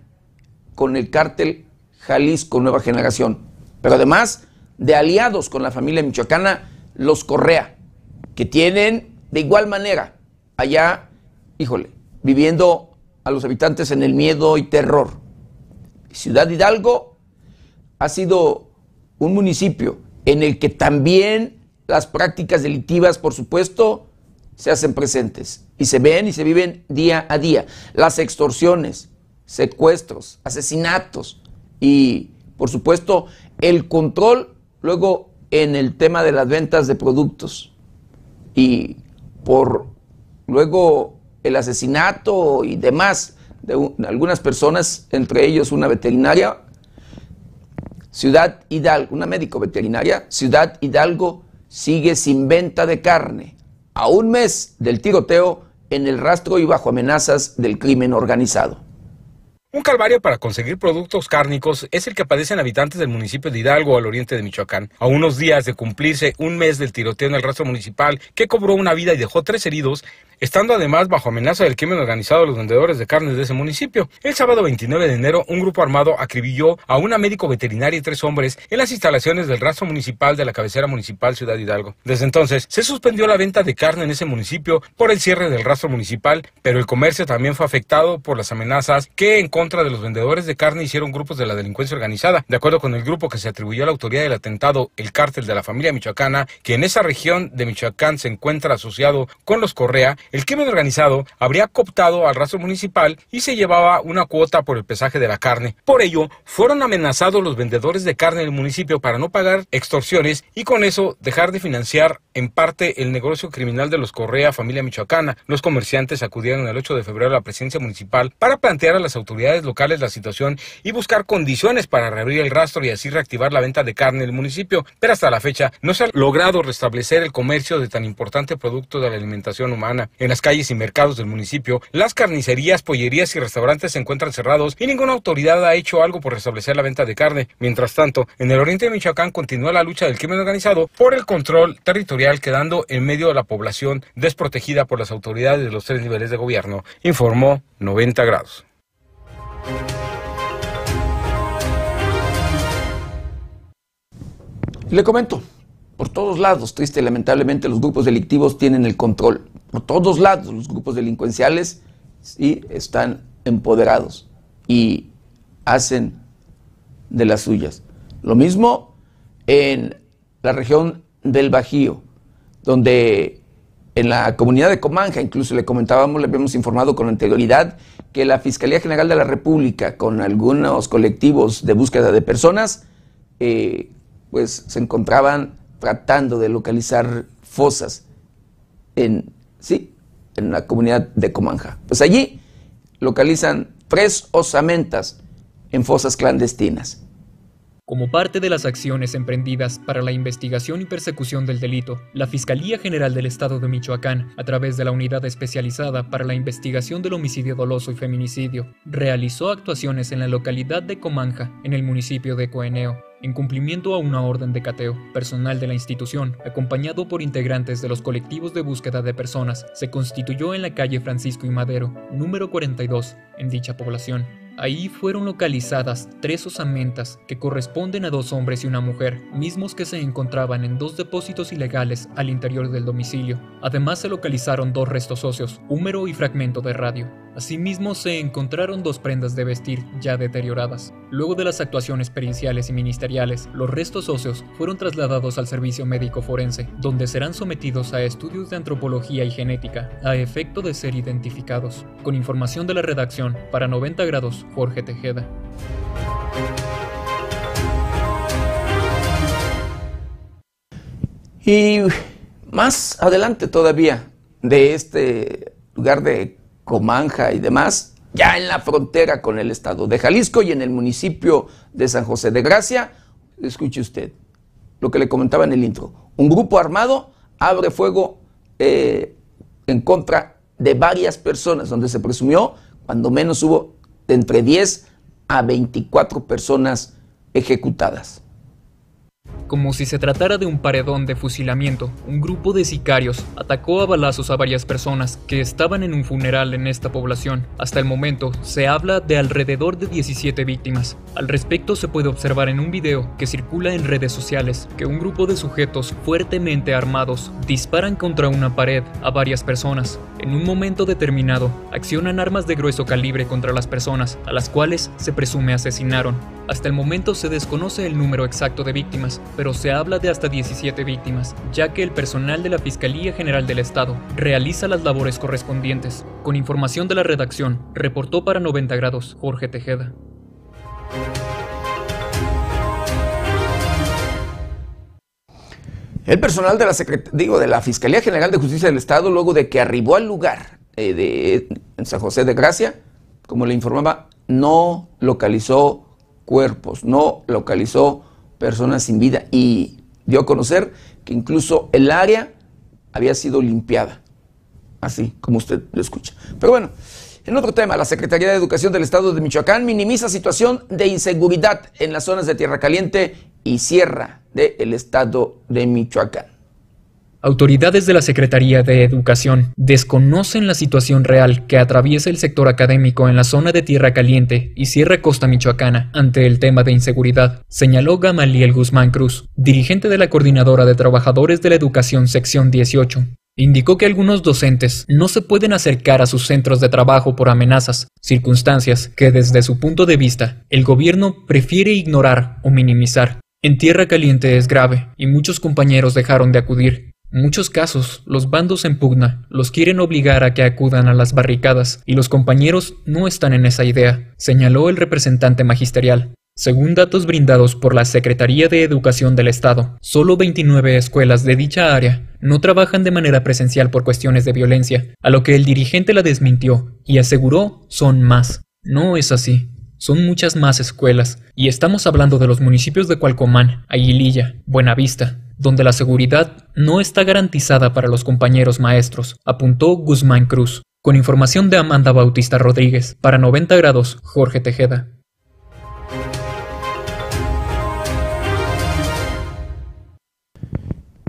Speaker 1: con el cártel Jalisco Nueva Generación, pero además de aliados con la familia michoacana, los Correa, que tienen de igual manera allá, híjole, viviendo a los habitantes en el miedo y terror. Ciudad Hidalgo ha sido un municipio en el que también las prácticas delictivas, por supuesto, se hacen presentes y se ven y se viven día a día. Las extorsiones, secuestros, asesinatos y, por supuesto, el control luego en el tema de las ventas de productos y por luego el asesinato y demás de, algunas personas, entre ellos una veterinaria, Ciudad Hidalgo, una médico veterinaria, Ciudad Hidalgo sigue sin venta de carne, a un mes del tiroteo en el rastro y bajo amenazas del crimen organizado.
Speaker 5: Un calvario para conseguir productos cárnicos es el que padecen habitantes del municipio de Hidalgo al oriente de Michoacán. A unos días de cumplirse un mes del tiroteo en el rastro municipal que cobró una vida y dejó tres heridos, estando además bajo amenaza del crimen organizado los vendedores de carnes de ese municipio. El sábado 29 de enero, un grupo armado acribilló a una médico veterinaria y tres hombres en las instalaciones del rastro municipal de la cabecera municipal Ciudad Hidalgo. Desde entonces, se suspendió la venta de carne en ese municipio por el cierre del rastro municipal, pero el comercio también fue afectado por las amenazas que en contra de los vendedores de carne hicieron grupos de la delincuencia organizada. De acuerdo con el grupo que se atribuyó a la autoridad del atentado, el cártel de la familia michoacana, que en esa región de Michoacán se encuentra asociado con los Correa, el crimen organizado habría cooptado al rastro municipal y se llevaba una cuota por el pesaje de la carne. Por ello, fueron amenazados los vendedores de carne del municipio para no pagar extorsiones y con eso dejar de financiar en parte el negocio criminal de los Correa, familia michoacana. Los comerciantes acudieron el 8 de febrero a la presidencia municipal para plantear a las autoridades locales la situación y buscar condiciones para reabrir el rastro y así reactivar la venta de carne en el municipio, pero hasta la fecha no se ha logrado restablecer el comercio de tan importante producto de la alimentación humana. En las calles y mercados del municipio, las carnicerías, pollerías y restaurantes se encuentran cerrados y ninguna autoridad ha hecho algo por restablecer la venta de carne. Mientras tanto, en el oriente de Michoacán continúa la lucha del crimen organizado por el control territorial quedando en medio de la población desprotegida por las autoridades de los tres niveles de gobierno, informó 90 grados.
Speaker 1: Le comento, por todos lados, triste y lamentablemente, los grupos delictivos tienen el control. Por todos lados, los grupos delincuenciales sí están empoderados y hacen de las suyas. Lo mismo en la región del Bajío, donde en la comunidad de Comanja, incluso le comentábamos, le habíamos informado con anterioridad que la Fiscalía General de la República, con algunos colectivos de búsqueda de personas, eh, pues se encontraban tratando de localizar fosas en, sí, en la comunidad de Comanja. Pues allí localizan tres osamentas en fosas clandestinas.
Speaker 4: Como parte de las acciones emprendidas para la investigación y persecución del delito, la Fiscalía General del Estado de Michoacán, a través de la Unidad Especializada para la Investigación del Homicidio Doloso y Feminicidio, realizó actuaciones en la localidad de Comanja, en el municipio de Coeneo, en cumplimiento a una orden de cateo, personal de la institución, acompañado por integrantes de los colectivos de búsqueda de personas, se constituyó en la calle Francisco y Madero, número 42, en dicha población. Ahí fueron localizadas tres osamentas que corresponden a dos hombres y una mujer, mismos que se encontraban en dos depósitos ilegales al interior del domicilio. Además se localizaron dos restos óseos, húmero y fragmento de radio. Asimismo se encontraron dos prendas de vestir ya deterioradas. Luego de las actuaciones periciales y ministeriales, los restos óseos fueron trasladados al servicio médico forense, donde serán sometidos a estudios de antropología y genética, a efecto de ser identificados. Con información de la redacción, para 90 grados, Jorge Tejeda.
Speaker 1: Y más adelante todavía de este lugar de Comanja y demás, ya en la frontera con el estado de Jalisco y en el municipio de San José de Gracia, escuche usted lo que le comentaba en el intro. Un grupo armado abre fuego eh, en contra de varias personas, donde se presumió, cuando menos hubo de entre 10 a 24 personas ejecutadas.
Speaker 4: Como si se tratara de un paredón de fusilamiento, un grupo de sicarios atacó a balazos a varias personas que estaban en un funeral en esta población. Hasta el momento se habla de alrededor de 17 víctimas. Al respecto se puede observar en un video que circula en redes sociales que un grupo de sujetos fuertemente armados disparan contra una pared a varias personas. En un momento determinado, accionan armas de grueso calibre contra las personas, a las cuales se presume asesinaron. Hasta el momento se desconoce el número exacto de víctimas, pero se habla de hasta 17 víctimas, ya que el personal de la Fiscalía General del Estado realiza las labores correspondientes. Con información de la redacción, reportó para 90 grados Jorge Tejeda.
Speaker 1: El personal de la, digo, de la Fiscalía General de Justicia del Estado, luego de que arribó al lugar eh, de, en San José de Gracia, como le informaba, no localizó cuerpos, no localizó personas sin vida y dio a conocer que incluso el área había sido limpiada, así como usted lo escucha. Pero bueno, en otro tema, la Secretaría de Educación del Estado de Michoacán minimiza situación de inseguridad en las zonas de Tierra Caliente y Sierra del Estado de Michoacán.
Speaker 4: Autoridades de la Secretaría de Educación desconocen la situación real que atraviesa el sector académico en la zona de Tierra Caliente y Sierra Costa Michoacana ante el tema de inseguridad, señaló Gamaliel Guzmán Cruz, dirigente de la Coordinadora de Trabajadores de la Educación Sección 18. Indicó que algunos docentes no se pueden acercar a sus centros de trabajo por amenazas, circunstancias que desde su punto de vista el gobierno prefiere ignorar o minimizar. En Tierra Caliente es grave y muchos compañeros dejaron de acudir. Muchos casos, los bandos en pugna los quieren obligar a que acudan a las barricadas y los compañeros no están en esa idea, señaló el representante magisterial. Según datos brindados por la Secretaría de Educación del Estado, solo 29 escuelas de dicha área no trabajan de manera presencial por cuestiones de violencia, a lo que el dirigente la desmintió y aseguró son más. No es así. Son muchas más escuelas, y estamos hablando de los municipios de Cualcomán, Aguililla, Buenavista, donde la seguridad no está garantizada para los compañeros maestros, apuntó Guzmán Cruz. Con información de Amanda Bautista Rodríguez, para 90 grados, Jorge Tejeda.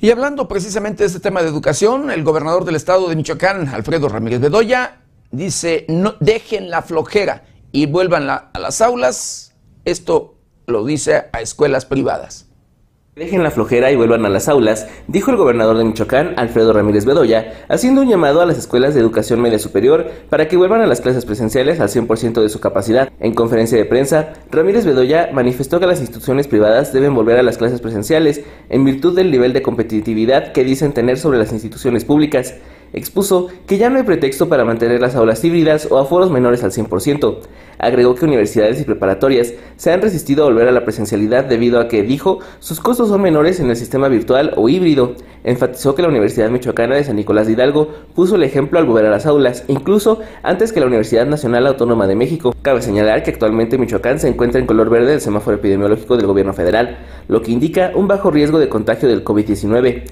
Speaker 1: Y hablando precisamente de este tema de educación, el gobernador del estado de Michoacán, Alfredo Ramírez Bedoya, dice, no dejen la flojera y vuelvan a las aulas. Esto lo dice a escuelas privadas.
Speaker 6: Dejen la flojera y vuelvan a las aulas, dijo el gobernador de Michoacán, Alfredo Ramírez Bedoya, haciendo un llamado a las escuelas de educación media superior para que vuelvan a las clases presenciales al 100% de su capacidad. En conferencia de prensa, Ramírez Bedoya manifestó que las instituciones privadas deben volver a las clases presenciales en virtud del nivel de competitividad que dicen tener sobre las instituciones públicas expuso que ya no hay pretexto para mantener las aulas híbridas o aforos menores al 100%. Agregó que universidades y preparatorias se han resistido a volver a la presencialidad debido a que, dijo, sus costos son menores en el sistema virtual o híbrido. Enfatizó que la Universidad Michoacana de San Nicolás de Hidalgo puso el ejemplo al volver a las aulas, incluso antes que la Universidad Nacional Autónoma de México. Cabe señalar que actualmente Michoacán se encuentra en color verde del semáforo epidemiológico del gobierno federal, lo que indica un bajo riesgo de contagio del COVID-19.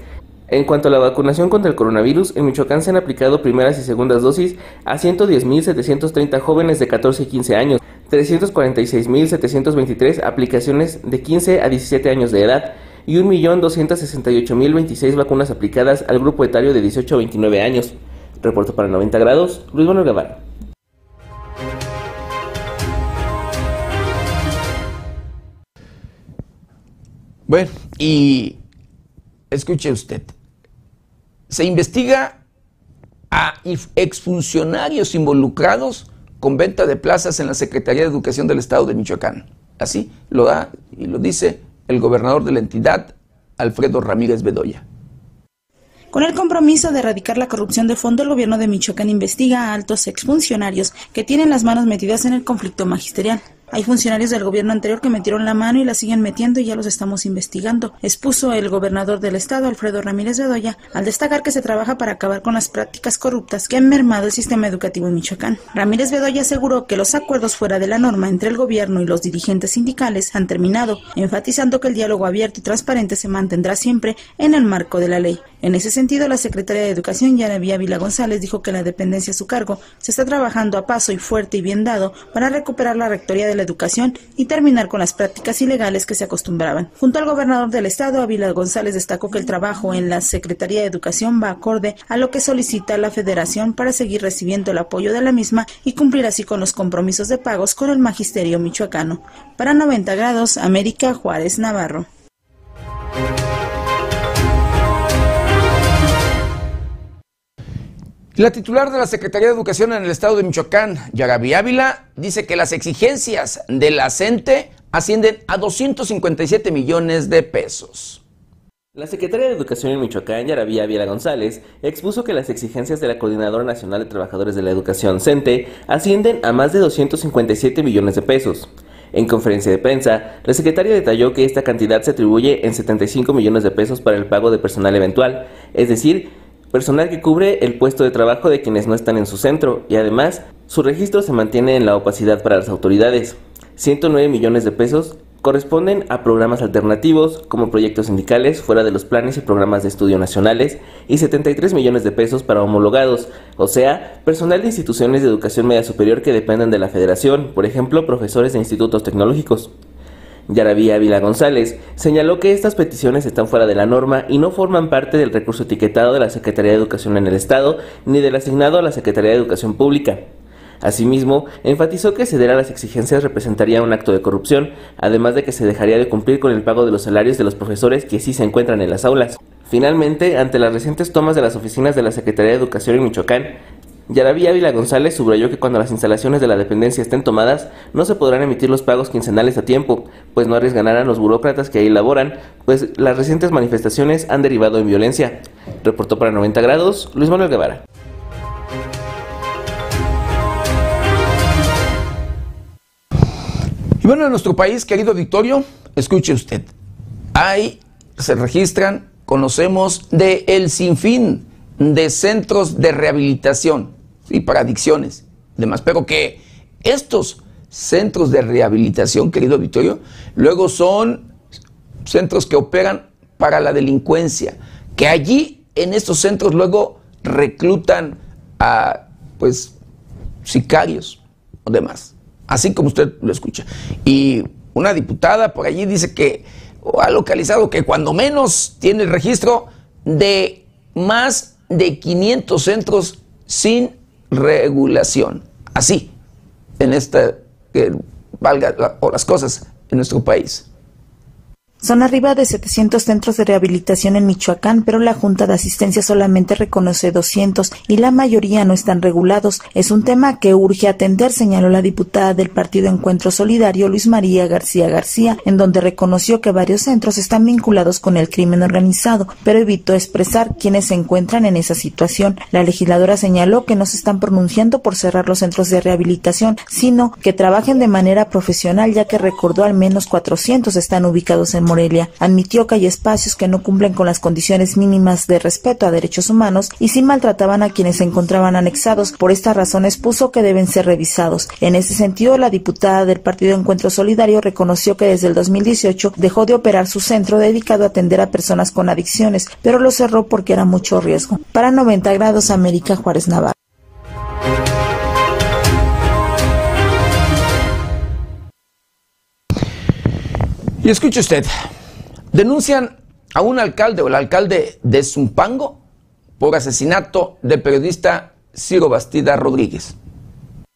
Speaker 6: En cuanto a la vacunación contra el coronavirus, en Michoacán se han aplicado primeras y segundas dosis a 110.730 jóvenes de 14 y 15 años, 346.723 aplicaciones de 15 a 17 años de edad y 1.268.026 vacunas aplicadas al grupo etario de 18 a 29 años. Reporto para 90 grados, Luis Manuel Guevara.
Speaker 1: Bueno, y escuche usted, se investiga a exfuncionarios involucrados con venta de plazas en la Secretaría de Educación del Estado de Michoacán. Así lo da y lo dice el gobernador de la entidad, Alfredo Ramírez Bedoya.
Speaker 7: Con el compromiso de erradicar la corrupción de fondo, el gobierno de Michoacán investiga a altos exfuncionarios que tienen las manos metidas en el conflicto magisterial. Hay funcionarios del gobierno anterior que metieron la mano y la siguen metiendo y ya los estamos investigando, expuso el gobernador del estado, Alfredo Ramírez Bedoya, al destacar que se trabaja para acabar con las prácticas corruptas que han mermado el sistema educativo en Michoacán. Ramírez Bedoya aseguró que los acuerdos fuera de la norma entre el gobierno y los dirigentes sindicales han terminado, enfatizando que el diálogo abierto y transparente se mantendrá siempre en el marco de la ley. En ese sentido, la secretaria de Educación, Yanavía Vila González, dijo que la dependencia a su cargo se está trabajando a paso y fuerte y bien dado para recuperar la rectoría de la educación y terminar con las prácticas ilegales que se acostumbraban. Junto al gobernador del estado, Ávila González destacó que el trabajo en la Secretaría de Educación va acorde a lo que solicita la federación para seguir recibiendo el apoyo de la misma y cumplir así con los compromisos de pagos con el magisterio michoacano. Para 90 grados, América Juárez Navarro.
Speaker 1: La titular de la Secretaría de Educación en el estado de Michoacán, Yagabi Ávila, dice que las exigencias de la CENTE ascienden a 257 millones de pesos.
Speaker 6: La Secretaría de Educación en Michoacán, Yaraví Ávila González, expuso que las exigencias de la Coordinadora Nacional de Trabajadores de la Educación, CENTE, ascienden a más de 257 millones de pesos. En conferencia de prensa, la secretaria detalló que esta cantidad se atribuye en 75 millones de pesos para el pago de personal eventual, es decir, personal que cubre el puesto de trabajo de quienes no están en su centro y además su registro se mantiene en la opacidad para las autoridades. 109 millones de pesos corresponden a programas alternativos como proyectos sindicales fuera de los planes y programas de estudio nacionales y 73 millones de pesos para homologados, o sea, personal de instituciones de educación media superior que dependen de la federación, por ejemplo, profesores de institutos tecnológicos. Yaraví Ávila González señaló que estas peticiones están fuera de la norma y no forman parte del recurso etiquetado de la Secretaría de Educación en el Estado ni del asignado a la Secretaría de Educación Pública. Asimismo, enfatizó que ceder a las exigencias representaría un acto de corrupción, además de que se dejaría de cumplir con el pago de los salarios de los profesores que sí se encuentran en las aulas. Finalmente, ante las recientes tomas de las oficinas de la Secretaría de Educación en Michoacán, Yaraví Ávila González subrayó que cuando las instalaciones de la dependencia estén tomadas, no se podrán emitir los pagos quincenales a tiempo, pues no arriesgarán los burócratas que ahí laboran, pues las recientes manifestaciones han derivado en violencia. Reportó para 90 grados Luis Manuel Guevara.
Speaker 1: Y bueno, en nuestro país, querido Victorio, escuche usted, hay, se registran, conocemos de el sinfín de centros de rehabilitación y para adicciones, demás, pero que estos centros de rehabilitación, querido Victorio, luego son centros que operan para la delincuencia, que allí en estos centros luego reclutan a pues sicarios o demás, así como usted lo escucha. Y una diputada por allí dice que ha localizado que cuando menos tiene el registro de más de 500 centros sin regulación. Así, en esta, que valga o las cosas en nuestro país.
Speaker 7: Son arriba de 700 centros de rehabilitación en Michoacán, pero la Junta de Asistencia solamente reconoce 200 y la mayoría no están regulados. Es un tema que urge atender, señaló la diputada del Partido Encuentro Solidario, Luis María García García, en donde reconoció que varios centros están vinculados con el crimen organizado, pero evitó expresar quiénes se encuentran en esa situación. La legisladora señaló que no se están pronunciando por cerrar los centros de rehabilitación, sino que trabajen de manera profesional, ya que recordó al menos 400 están ubicados en Morelia. Admitió que hay espacios que no cumplen con las condiciones mínimas de respeto a derechos humanos y sí maltrataban a quienes se encontraban anexados. Por esta razón expuso que deben ser revisados. En ese sentido, la diputada del Partido Encuentro Solidario reconoció que desde el 2018 dejó de operar su centro dedicado a atender a personas con adicciones, pero lo cerró porque era mucho riesgo. Para 90 grados América Juárez Navarro.
Speaker 1: Y escuche usted, denuncian a un alcalde o el alcalde de Zumpango por asesinato del periodista Ciro Bastida Rodríguez.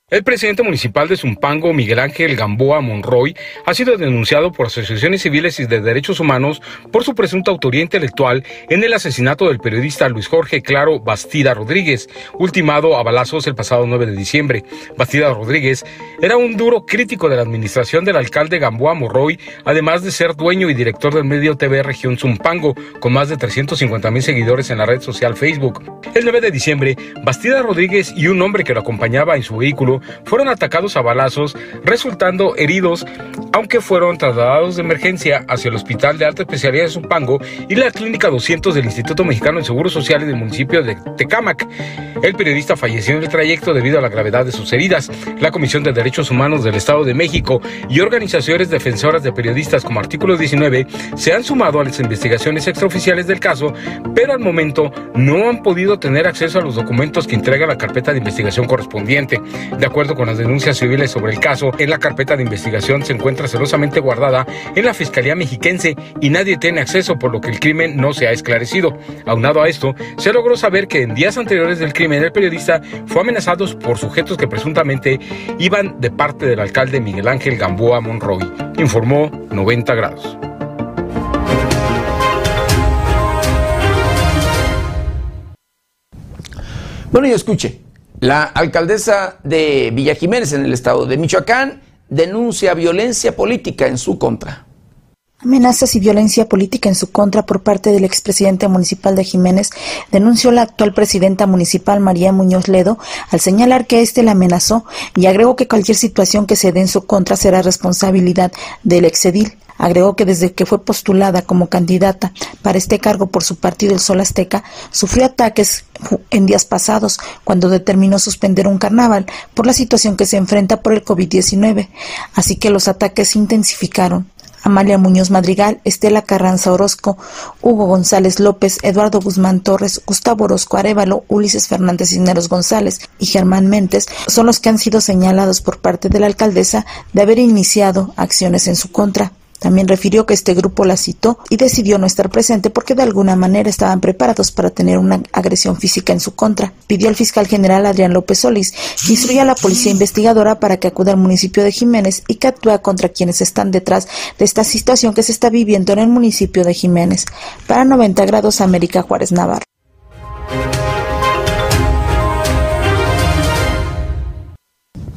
Speaker 5: El presidente municipal de Zumpango, Miguel Ángel Gamboa Monroy, ha sido denunciado por asociaciones civiles y de derechos humanos por su presunta autoría intelectual en el asesinato del periodista Luis Jorge Claro Bastida Rodríguez, ultimado a balazos el pasado 9 de diciembre. Bastida Rodríguez era un duro crítico de la administración del alcalde Gamboa Monroy, además de ser dueño y director del medio TV Región Zumpango, con más de 350 mil seguidores en la red social Facebook. El 9 de diciembre, Bastida Rodríguez y un hombre que lo acompañaba en su vehículo fueron atacados a balazos, resultando heridos, aunque fueron trasladados de emergencia hacia el Hospital de Alta Especialidad de Zumpango y la Clínica 200 del Instituto Mexicano de Seguro Social y del municipio de Tecámac. El periodista falleció en el trayecto debido a la gravedad de sus heridas. La Comisión de Derechos Humanos del Estado de México y organizaciones defensoras de periodistas como Artículo 19 se han sumado a las investigaciones extraoficiales del caso, pero al momento no han podido tener acceso a los documentos que entrega la carpeta de investigación correspondiente. Acuerdo con las denuncias civiles sobre el caso, en la carpeta de investigación se encuentra celosamente guardada en la Fiscalía Mexiquense y nadie tiene acceso por lo que el crimen no se ha esclarecido. Aunado a esto, se logró saber que en días anteriores del crimen el periodista fue amenazado por sujetos que presuntamente iban de parte del alcalde Miguel Ángel Gamboa Monroy, informó 90 grados.
Speaker 1: Bueno, y escuche, la alcaldesa de Villa Jiménez en el estado de Michoacán denuncia violencia política en su contra.
Speaker 7: Amenazas y violencia política en su contra por parte del expresidente municipal de Jiménez denunció la actual presidenta municipal María Muñoz Ledo al señalar que éste la amenazó y agregó que cualquier situación que se dé en su contra será responsabilidad del exedil. Agregó que desde que fue postulada como candidata para este cargo por su partido El Sol Azteca, sufrió ataques en días pasados cuando determinó suspender un carnaval por la situación que se enfrenta por el COVID-19. Así que los ataques se intensificaron. Amalia Muñoz Madrigal, Estela Carranza Orozco, Hugo González López, Eduardo Guzmán Torres, Gustavo Orozco Arevalo, Ulises Fernández Cisneros González y Germán Méndez son los que han sido señalados por parte de la alcaldesa de haber iniciado acciones en su contra. También refirió que este grupo la citó y decidió no estar presente porque de alguna manera estaban preparados para tener una agresión física en su contra. Pidió al fiscal general Adrián López Solís que instruya a la policía investigadora para que acuda al municipio de Jiménez y que actúe contra quienes están detrás de esta situación que se está viviendo en el municipio de Jiménez. Para 90 grados América Juárez Navarro.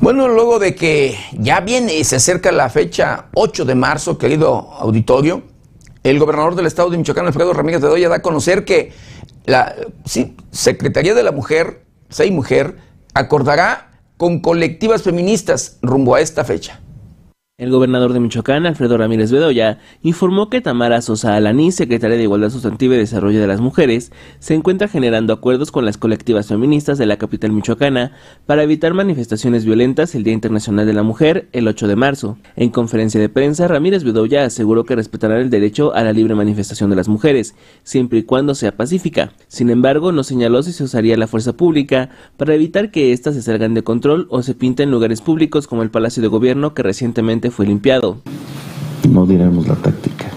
Speaker 1: Bueno, luego de que ya viene y se acerca la fecha 8 de marzo, querido auditorio, el gobernador del estado de Michoacán, Alfredo Ramírez de Doya, da a conocer que la Secretaría de la Mujer, SEI Mujer, acordará con colectivas feministas rumbo a esta fecha.
Speaker 6: El gobernador de Michoacán, Alfredo Ramírez Bedoya, informó que Tamara Sosa Alaní, secretaria de Igualdad Sustantiva y Desarrollo de las Mujeres, se encuentra generando acuerdos con las colectivas feministas de la capital michoacana para evitar manifestaciones violentas el Día Internacional de la Mujer, el 8 de marzo. En conferencia de prensa, Ramírez Bedoya aseguró que respetarán el derecho a la libre manifestación de las mujeres, siempre y cuando sea pacífica. Sin embargo, no señaló si se usaría la fuerza pública para evitar que éstas se salgan de control o se pinten lugares públicos como el Palacio de Gobierno que recientemente fue limpiado.
Speaker 8: No diremos la táctica.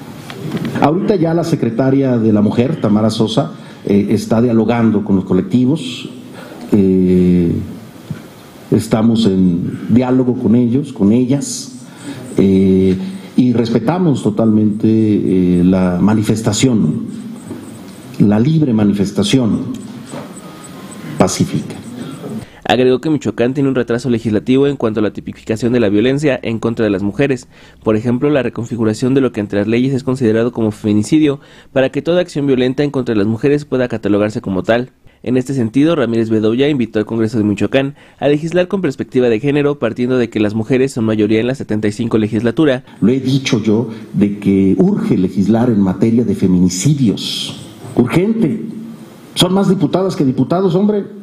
Speaker 8: Ahorita ya la secretaria de la mujer, Tamara Sosa, eh, está dialogando con los colectivos. Eh, estamos en diálogo con ellos, con ellas, eh, y respetamos totalmente la manifestación, la libre manifestación pacífica.
Speaker 6: Agregó que Michoacán tiene un retraso legislativo en cuanto a la tipificación de la violencia en contra de las mujeres, por ejemplo, la reconfiguración de lo que entre las leyes es considerado como feminicidio, para que toda acción violenta en contra de las mujeres pueda catalogarse como tal. En este sentido, Ramírez Bedoya invitó al Congreso de Michoacán a legislar con perspectiva de género, partiendo de que las mujeres son mayoría en la 75 legislatura.
Speaker 8: Lo he dicho yo de que urge legislar en materia de feminicidios. Urgente. Son más diputadas que diputados, hombre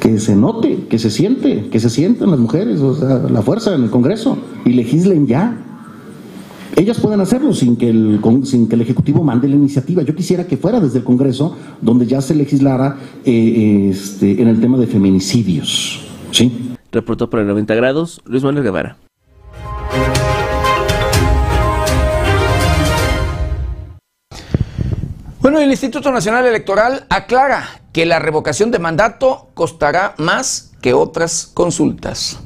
Speaker 8: que se note, que se siente, que se sientan las mujeres, o sea, la fuerza en el Congreso y legislen ya. Ellas pueden hacerlo sin que, el, sin que el Ejecutivo mande la iniciativa. Yo quisiera que fuera desde el Congreso donde ya se legislara eh, este, en el tema de feminicidios. ¿Sí?
Speaker 6: Reportó para 90 grados Luis Manuel Guevara.
Speaker 1: Bueno, el Instituto Nacional Electoral aclara que la revocación de mandato costará más que otras consultas.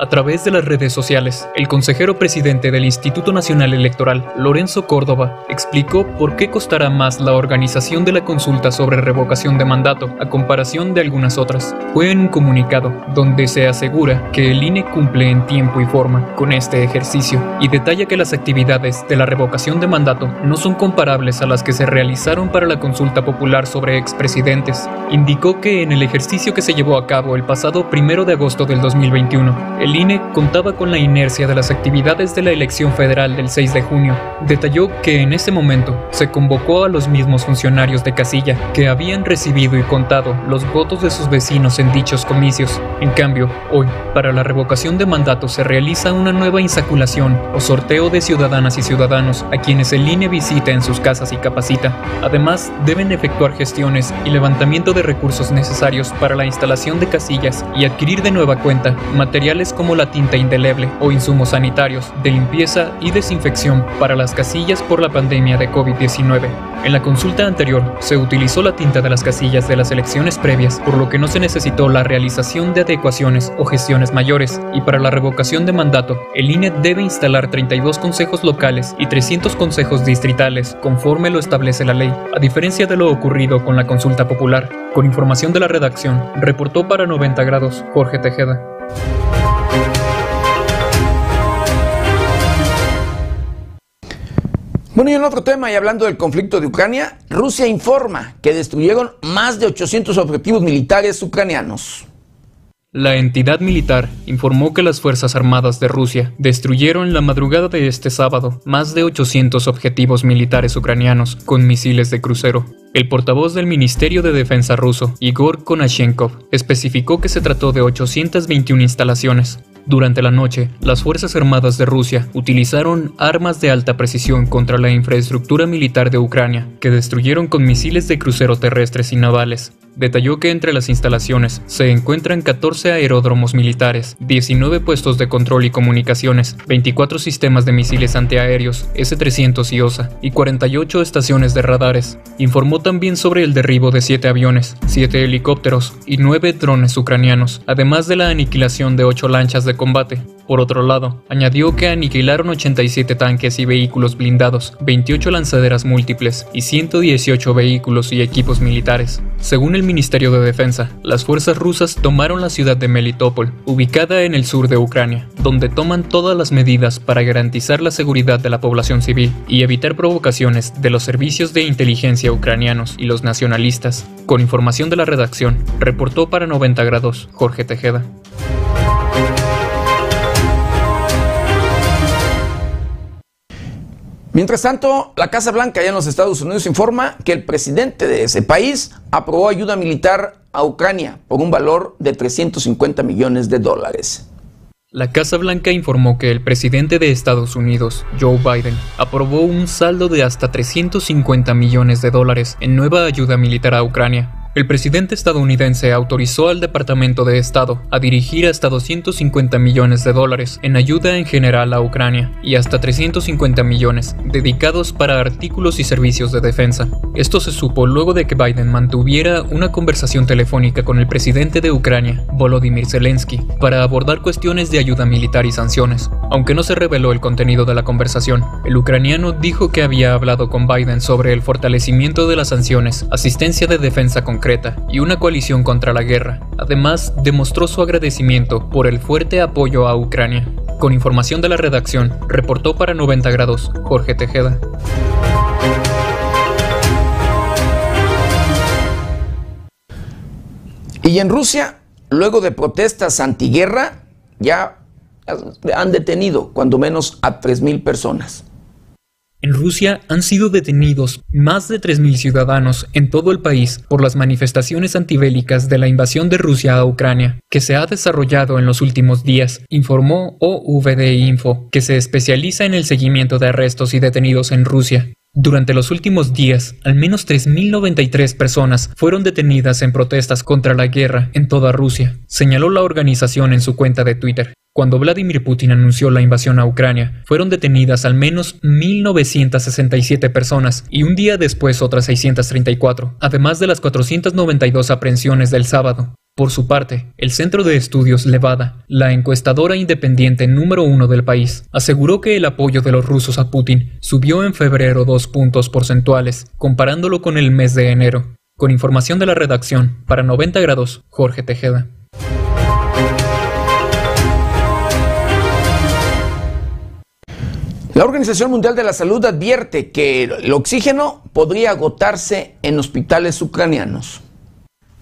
Speaker 4: A través de las redes sociales, el consejero presidente del Instituto Nacional Electoral, Lorenzo Córdoba, explicó por qué costará más la organización de la consulta sobre revocación de mandato a comparación de algunas otras. Fue en un comunicado donde se asegura que el INE cumple en tiempo y forma con este ejercicio y detalla que las actividades de la revocación de mandato no son comparables a las que se realizaron para la consulta popular sobre expresidentes. Indicó que en el ejercicio que se llevó a cabo el pasado primero de agosto del 2021, el INE contaba con la inercia de las actividades de la elección federal del 6 de junio. Detalló que en ese momento se convocó a los mismos funcionarios de casilla que habían recibido y contado los votos de sus vecinos en dichos comicios. En cambio, hoy, para la revocación de mandato se realiza una nueva insaculación o sorteo de ciudadanas y ciudadanos a quienes el INE visita en sus casas y capacita. Además, deben efectuar gestiones y levantamiento de recursos necesarios para la instalación de casillas y adquirir de nueva cuenta materiales como la tinta indeleble o insumos sanitarios de limpieza y desinfección para las casillas por la pandemia de COVID-19. En la consulta anterior se utilizó la tinta de las casillas de las elecciones previas, por lo que no se necesitó la realización de adecuaciones o gestiones mayores, y para la revocación de mandato, el INE debe instalar 32 consejos locales y 300 consejos distritales, conforme lo establece la ley, a diferencia de lo ocurrido con la consulta popular. Con información de la redacción, reportó para 90 grados Jorge Tejeda.
Speaker 1: Bueno, y en otro tema, y hablando del conflicto de Ucrania, Rusia informa que destruyeron más de 800 objetivos militares ucranianos.
Speaker 4: La entidad militar informó que las Fuerzas Armadas de Rusia destruyeron la madrugada de este sábado más de 800 objetivos militares ucranianos con misiles de crucero. El portavoz del Ministerio de Defensa ruso, Igor Konashenkov, especificó que se trató de 821 instalaciones, durante la noche, las Fuerzas Armadas de Rusia utilizaron armas de alta precisión contra la infraestructura militar de Ucrania, que destruyeron con misiles de crucero terrestres y navales. Detalló que entre las instalaciones se encuentran 14 aeródromos militares, 19 puestos de control y comunicaciones, 24 sistemas de misiles antiaéreos S-300 y OSA y 48 estaciones de radares. Informó también sobre el derribo de 7 aviones, 7 helicópteros y 9 drones ucranianos, además de la aniquilación de 8 lanchas de combate. Por otro lado, añadió que aniquilaron 87 tanques y vehículos blindados, 28 lanzaderas múltiples y 118 vehículos y equipos militares. Según el Ministerio de Defensa, las fuerzas rusas tomaron la ciudad de Melitopol, ubicada en el sur de Ucrania, donde toman todas las medidas para garantizar la seguridad de la población civil y evitar provocaciones de los servicios de inteligencia ucranianos y los nacionalistas. Con información de la redacción, reportó para 90 grados Jorge Tejeda.
Speaker 1: Mientras tanto, la Casa Blanca allá en los Estados Unidos informa que el presidente de ese país aprobó ayuda militar a Ucrania por un valor de 350 millones de dólares.
Speaker 4: La Casa Blanca informó que el presidente de Estados Unidos, Joe Biden, aprobó un saldo de hasta 350 millones de dólares en nueva ayuda militar a Ucrania, el presidente estadounidense autorizó al Departamento de Estado a dirigir hasta 250 millones de dólares en ayuda en general a Ucrania y hasta 350 millones dedicados para artículos y servicios de defensa. Esto se supo luego de que Biden mantuviera una conversación telefónica con el presidente de Ucrania, Volodymyr Zelensky, para abordar cuestiones de ayuda militar y sanciones. Aunque no se reveló el contenido de la conversación, el ucraniano dijo que había hablado con Biden sobre el fortalecimiento de las sanciones, asistencia de defensa y una coalición contra la guerra. Además, demostró su agradecimiento por el fuerte apoyo a Ucrania. Con información de la redacción, reportó para 90 grados Jorge Tejeda.
Speaker 1: Y en Rusia, luego de protestas antiguerra, ya han detenido cuando menos a 3.000 personas.
Speaker 4: En Rusia han sido detenidos más de 3.000 ciudadanos en todo el país por las manifestaciones antibélicas de la invasión de Rusia a Ucrania, que se ha desarrollado en los últimos días, informó OVD Info, que se especializa en el seguimiento de arrestos y detenidos en Rusia. Durante los últimos días, al menos 3.093 personas fueron detenidas en protestas contra la guerra en toda Rusia, señaló la organización en su cuenta de Twitter. Cuando Vladimir Putin anunció la invasión a Ucrania, fueron detenidas al menos 1.967 personas y un día después otras 634, además de las 492 aprehensiones del sábado. Por su parte, el Centro de Estudios Levada, la encuestadora independiente número uno del país, aseguró que el apoyo de los rusos a Putin subió en febrero dos puntos porcentuales, comparándolo con el mes de enero. Con información de la redacción, para 90 grados, Jorge Tejeda.
Speaker 1: La Organización Mundial de la Salud advierte que el oxígeno podría agotarse en hospitales ucranianos.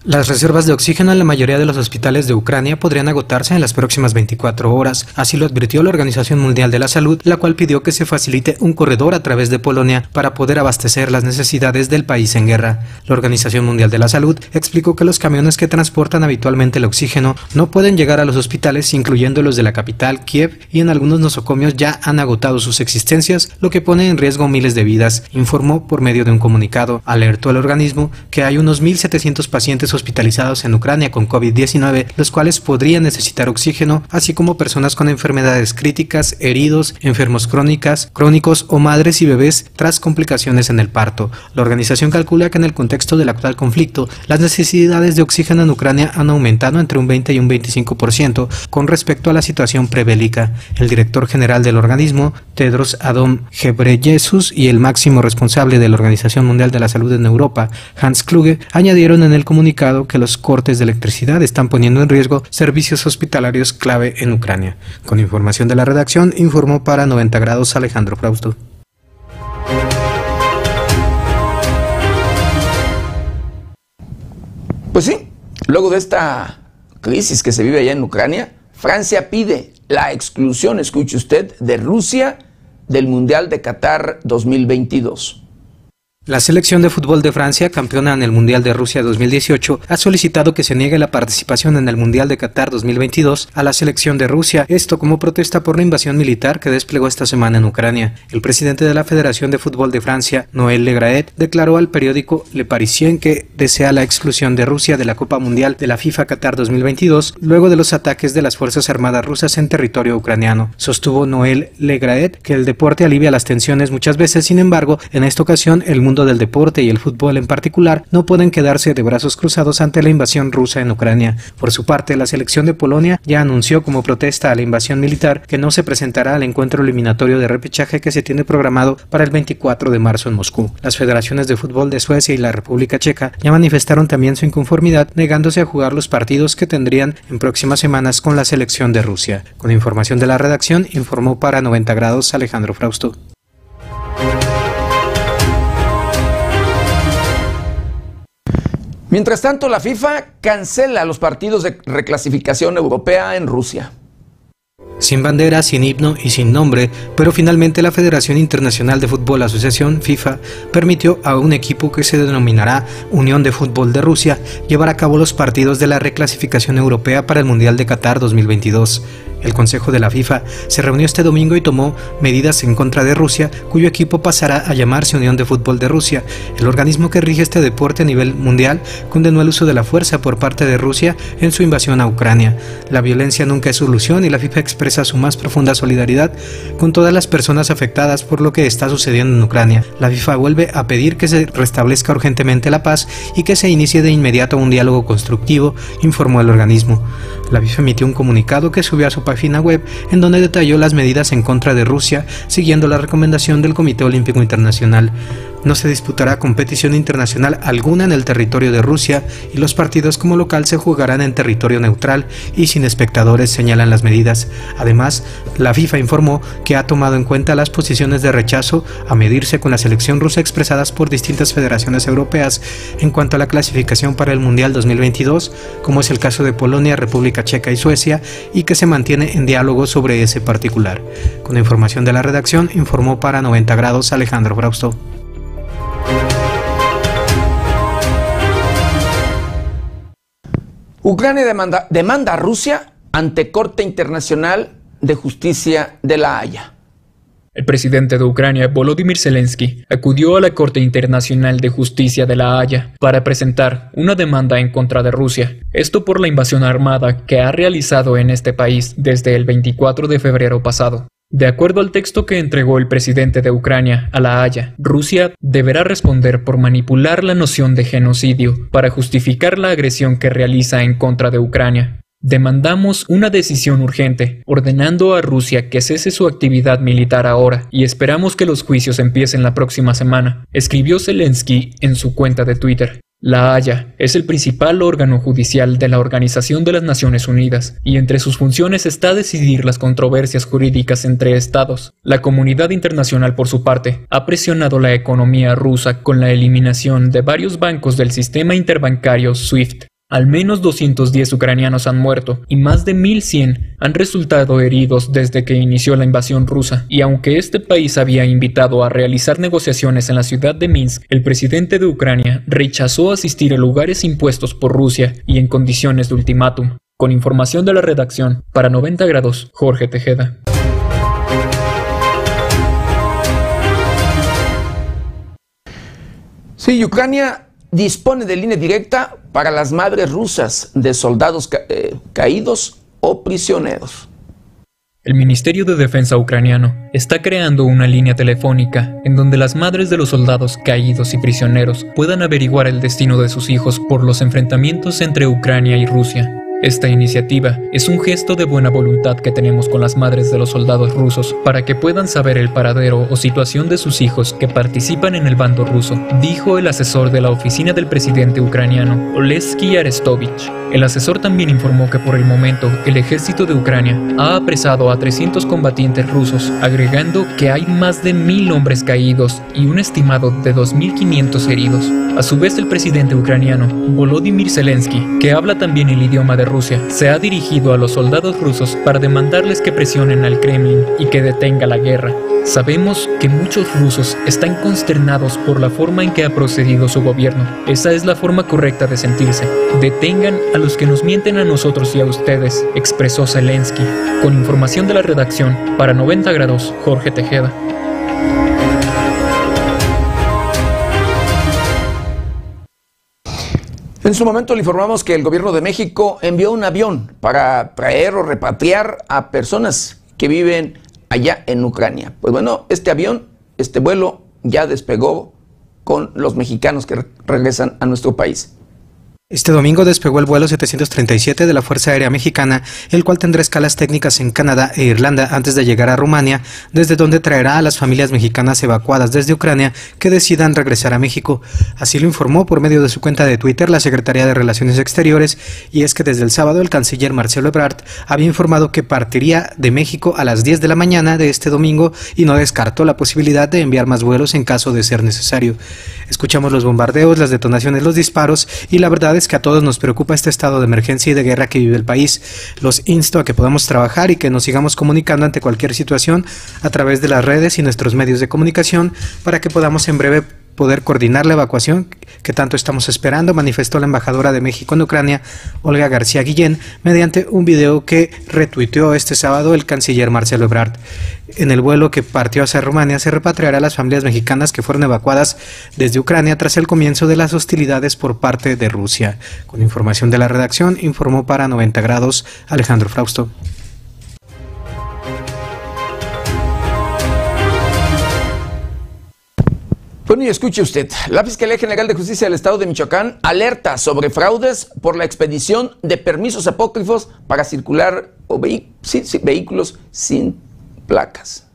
Speaker 9: Las reservas de oxígeno en la mayoría de los hospitales de Ucrania podrían agotarse en las próximas 24 horas, así lo advirtió la Organización Mundial de la Salud, la cual pidió que se facilite un corredor a través de Polonia para poder abastecer las necesidades del país en guerra. La Organización Mundial de la Salud explicó que los camiones que transportan habitualmente el oxígeno no pueden llegar a los hospitales, incluyendo los de la capital, Kiev, y en algunos nosocomios ya han agotado sus existencias, lo que pone en riesgo miles de vidas, informó por medio de un comunicado. Alertó al organismo que hay unos 1.700 pacientes hospitalizados en Ucrania con COVID-19, los cuales podrían necesitar oxígeno, así como personas con enfermedades críticas, heridos, enfermos crónicas, crónicos o madres y bebés tras complicaciones en el parto. La organización calcula que en el contexto del actual conflicto, las necesidades de oxígeno en Ucrania han aumentado entre un 20 y un 25% con respecto a la situación prebélica. El director general del organismo, Tedros Adom Ghebreyesus, y el máximo responsable de la Organización Mundial de la Salud en Europa, Hans Kluge, añadieron en el comunicado que los cortes de electricidad están poniendo en riesgo servicios hospitalarios clave en Ucrania. Con información de la redacción, informó para 90 grados Alejandro Frausto.
Speaker 1: Pues sí, luego de esta crisis que se vive allá en Ucrania, Francia pide la exclusión, escuche usted, de Rusia del Mundial de Qatar 2022.
Speaker 9: La selección de fútbol de Francia, campeona en el Mundial de Rusia 2018, ha solicitado que se niegue la participación en el Mundial de Qatar 2022 a la selección de Rusia, esto como protesta por la invasión militar que desplegó esta semana en Ucrania. El presidente de la Federación de Fútbol de Francia, Noël Legraet, declaró al periódico Le Parisien que desea la exclusión de Rusia de la Copa Mundial de la FIFA Qatar 2022 luego de los ataques de las Fuerzas Armadas rusas en territorio ucraniano. Sostuvo Noël Legraet que el deporte alivia las tensiones muchas veces, sin embargo, en esta ocasión el mundo del deporte y el fútbol en particular no pueden quedarse de brazos cruzados ante la invasión rusa en Ucrania. Por su parte, la selección de Polonia ya anunció como protesta a la invasión militar que no se presentará al encuentro eliminatorio de repechaje que se tiene programado para el 24 de marzo en Moscú. Las federaciones de fútbol de Suecia y la República Checa ya manifestaron también su inconformidad negándose a jugar los partidos que tendrían en próximas semanas con la selección de Rusia. Con información de la redacción, informó para 90 grados Alejandro Frausto.
Speaker 1: Mientras tanto, la FIFA cancela los partidos de reclasificación europea en Rusia.
Speaker 9: Sin bandera, sin himno y sin nombre, pero finalmente la Federación Internacional de Fútbol Asociación FIFA permitió a un equipo que se denominará Unión de Fútbol de Rusia llevar a cabo los partidos de la reclasificación europea para el Mundial de Qatar 2022. El Consejo de la FIFA se reunió este domingo y tomó medidas en contra de Rusia, cuyo equipo pasará a llamarse Unión de Fútbol de Rusia. El organismo que rige este deporte a nivel mundial condenó el uso de la fuerza por parte de Rusia en su invasión a Ucrania. La violencia nunca es solución y la FIFA expresa su más profunda solidaridad con todas las personas afectadas por lo que está sucediendo en Ucrania. La FIFA vuelve a pedir que se restablezca urgentemente la paz y que se inicie de inmediato un diálogo constructivo, informó el organismo. La FIFA emitió un comunicado que subió a su página web en donde detalló las medidas en contra de Rusia siguiendo la recomendación del Comité Olímpico Internacional. No se disputará competición internacional alguna en el territorio de Rusia y los partidos como local se jugarán en territorio neutral y sin espectadores, señalan las medidas. Además, la FIFA informó que ha tomado en cuenta las posiciones de rechazo a medirse con la selección rusa expresadas por distintas federaciones europeas en cuanto a la clasificación para el Mundial 2022, como es el caso de Polonia, República Checa y Suecia, y que se mantiene en diálogo sobre ese particular. Con información de la redacción, informó para 90 grados Alejandro Brausto.
Speaker 1: Ucrania demanda, a Rusia ante Corte Internacional de Justicia de La Haya.
Speaker 4: El presidente de Ucrania, Volodymyr Zelensky, acudió a la Corte Internacional de Justicia de La Haya para presentar una demanda en contra de Rusia, esto por la invasión armada que ha realizado en este país desde el 24 de febrero pasado. De acuerdo al texto que entregó el presidente de Ucrania a La Haya, Rusia deberá responder por manipular la noción de genocidio para justificar la agresión que realiza en contra de Ucrania. Demandamos una decisión urgente, ordenando a Rusia que cese su actividad militar ahora y esperamos que los juicios empiecen la próxima semana, escribió Zelensky en su cuenta de Twitter. La Haya es el principal órgano judicial de la Organización de las Naciones Unidas y entre sus funciones está decidir las controversias jurídicas entre estados. La comunidad internacional, por su parte, ha presionado la economía rusa con la eliminación de varios bancos del sistema interbancario SWIFT al menos 210 ucranianos han muerto y más de 1.100 han resultado heridos desde que inició la invasión rusa. Y aunque este país había invitado a realizar negociaciones en la ciudad de Minsk, el presidente de Ucrania rechazó asistir a lugares impuestos por Rusia y en condiciones de ultimátum. Con información de la redacción, para 90 grados, Jorge Tejeda.
Speaker 1: Sí, Ucrania dispone de línea directa para las madres rusas de soldados eh, caídos o prisioneros.
Speaker 4: El Ministerio de Defensa ucraniano está creando una línea telefónica en donde las madres de los soldados caídos y prisioneros puedan averiguar el destino de sus hijos por los enfrentamientos entre Ucrania y Rusia. Esta iniciativa es un gesto de buena voluntad que tenemos con las madres de los soldados rusos para que puedan saber el paradero o situación de sus hijos que participan en el bando ruso, dijo el asesor de la oficina del presidente ucraniano, Oleski Arestovich. El asesor también informó que por el momento el ejército de Ucrania ha apresado a 300 combatientes rusos, agregando que hay más de mil hombres caídos y un estimado de 2.500 heridos. A su vez, el presidente ucraniano, Volodymyr Zelensky, que habla también el idioma de Rusia, se ha dirigido a los soldados rusos para demandarles que presionen al Kremlin y que detenga la guerra. Sabemos que muchos rusos están consternados por la forma en que ha procedido su gobierno. Esa es la forma correcta de sentirse. Detengan a los que nos mienten a nosotros y a ustedes, expresó Zelensky. Con información de la redacción, para 90 grados, Jorge Tejeda.
Speaker 1: En su momento le informamos que el gobierno de México envió un avión para traer o repatriar a personas que viven allá en Ucrania. Pues bueno, este avión, este vuelo ya despegó con los mexicanos que regresan a nuestro país.
Speaker 9: Este domingo despegó el vuelo 737 de la Fuerza Aérea Mexicana, el cual tendrá escalas técnicas en Canadá e Irlanda antes de llegar a Rumania, desde donde traerá a las familias mexicanas evacuadas desde Ucrania que decidan regresar a México. Así lo informó por medio de su cuenta de Twitter la Secretaría de Relaciones Exteriores, y es que desde el sábado el canciller Marcelo Ebrard había informado que partiría de México a las 10 de la mañana de este domingo y no descartó la posibilidad de enviar más vuelos en caso de ser necesario. Escuchamos los bombardeos, las detonaciones, los disparos y la verdad que a todos nos preocupa este estado de emergencia y de guerra que vive el país. Los insto a que podamos trabajar y que nos sigamos comunicando ante cualquier situación a través de las redes y nuestros medios de comunicación para que podamos en breve poder coordinar la evacuación que tanto estamos esperando, manifestó la embajadora de México en Ucrania, Olga García Guillén, mediante un video que retuiteó este sábado el canciller Marcelo Ebrard. En el vuelo que partió hacia Rumania se repatriará a las familias mexicanas que fueron evacuadas desde Ucrania tras el comienzo de las hostilidades por parte de Rusia. Con información de la redacción, informó para 90 grados Alejandro Frausto.
Speaker 1: Bueno, y escuche usted, la Fiscalía General de Justicia del Estado de Michoacán alerta sobre fraudes por la expedición de permisos apócrifos para circular o vehículos sin placas.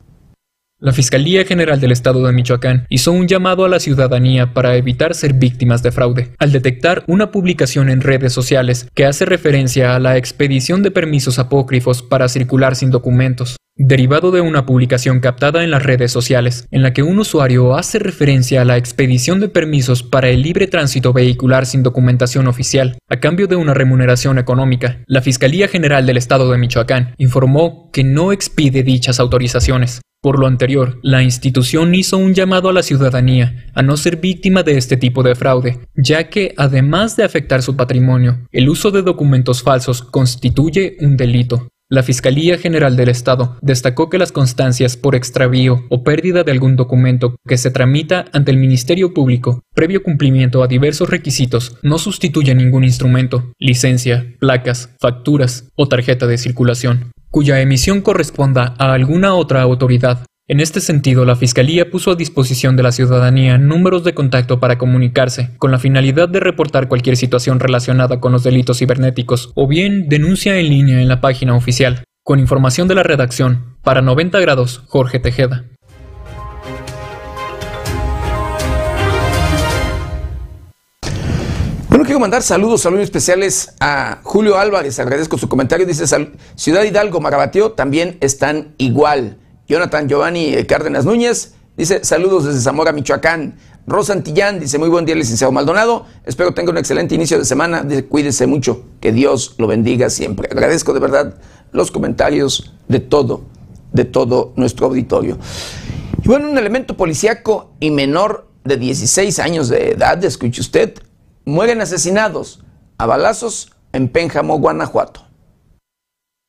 Speaker 4: La Fiscalía General del Estado de Michoacán hizo un llamado a la ciudadanía para evitar ser víctimas de fraude, al detectar una publicación en redes sociales que hace referencia a la expedición de permisos apócrifos para circular sin documentos, derivado de una publicación captada en las redes sociales, en la que un usuario hace referencia a la expedición de permisos para el libre tránsito vehicular sin documentación oficial, a cambio de una remuneración económica. La Fiscalía General del Estado de Michoacán informó que no expide dichas autorizaciones. Por lo anterior, la institución hizo un llamado a la ciudadanía a no ser víctima de este tipo de fraude, ya que, además de afectar su patrimonio, el uso de documentos falsos constituye un delito. La Fiscalía General del Estado destacó que las constancias por extravío o pérdida de algún documento que se tramita ante el Ministerio Público, previo cumplimiento a diversos requisitos, no sustituye ningún instrumento, licencia, placas, facturas o tarjeta de circulación cuya emisión corresponda a alguna otra autoridad. En este sentido, la Fiscalía puso a disposición de la ciudadanía números de contacto para comunicarse, con la finalidad de reportar cualquier situación relacionada con los delitos cibernéticos, o bien denuncia en línea en la página oficial. Con información de la redacción, para 90 grados, Jorge Tejeda.
Speaker 1: Bueno, quiero mandar saludos, saludos especiales a Julio Álvarez. Agradezco su comentario. Dice, Ciudad Hidalgo, Marabateo también están igual. Jonathan Giovanni Cárdenas Núñez dice, saludos desde Zamora, Michoacán. Rosa Antillán dice, muy buen día, licenciado Maldonado. Espero tenga un excelente inicio de semana. cuídese mucho. Que Dios lo bendiga siempre. Agradezco de verdad los comentarios de todo, de todo nuestro auditorio. Y bueno, un elemento policíaco y menor de 16 años de edad, escuche usted, mueren asesinados a balazos en Pénjamo, Guanajuato.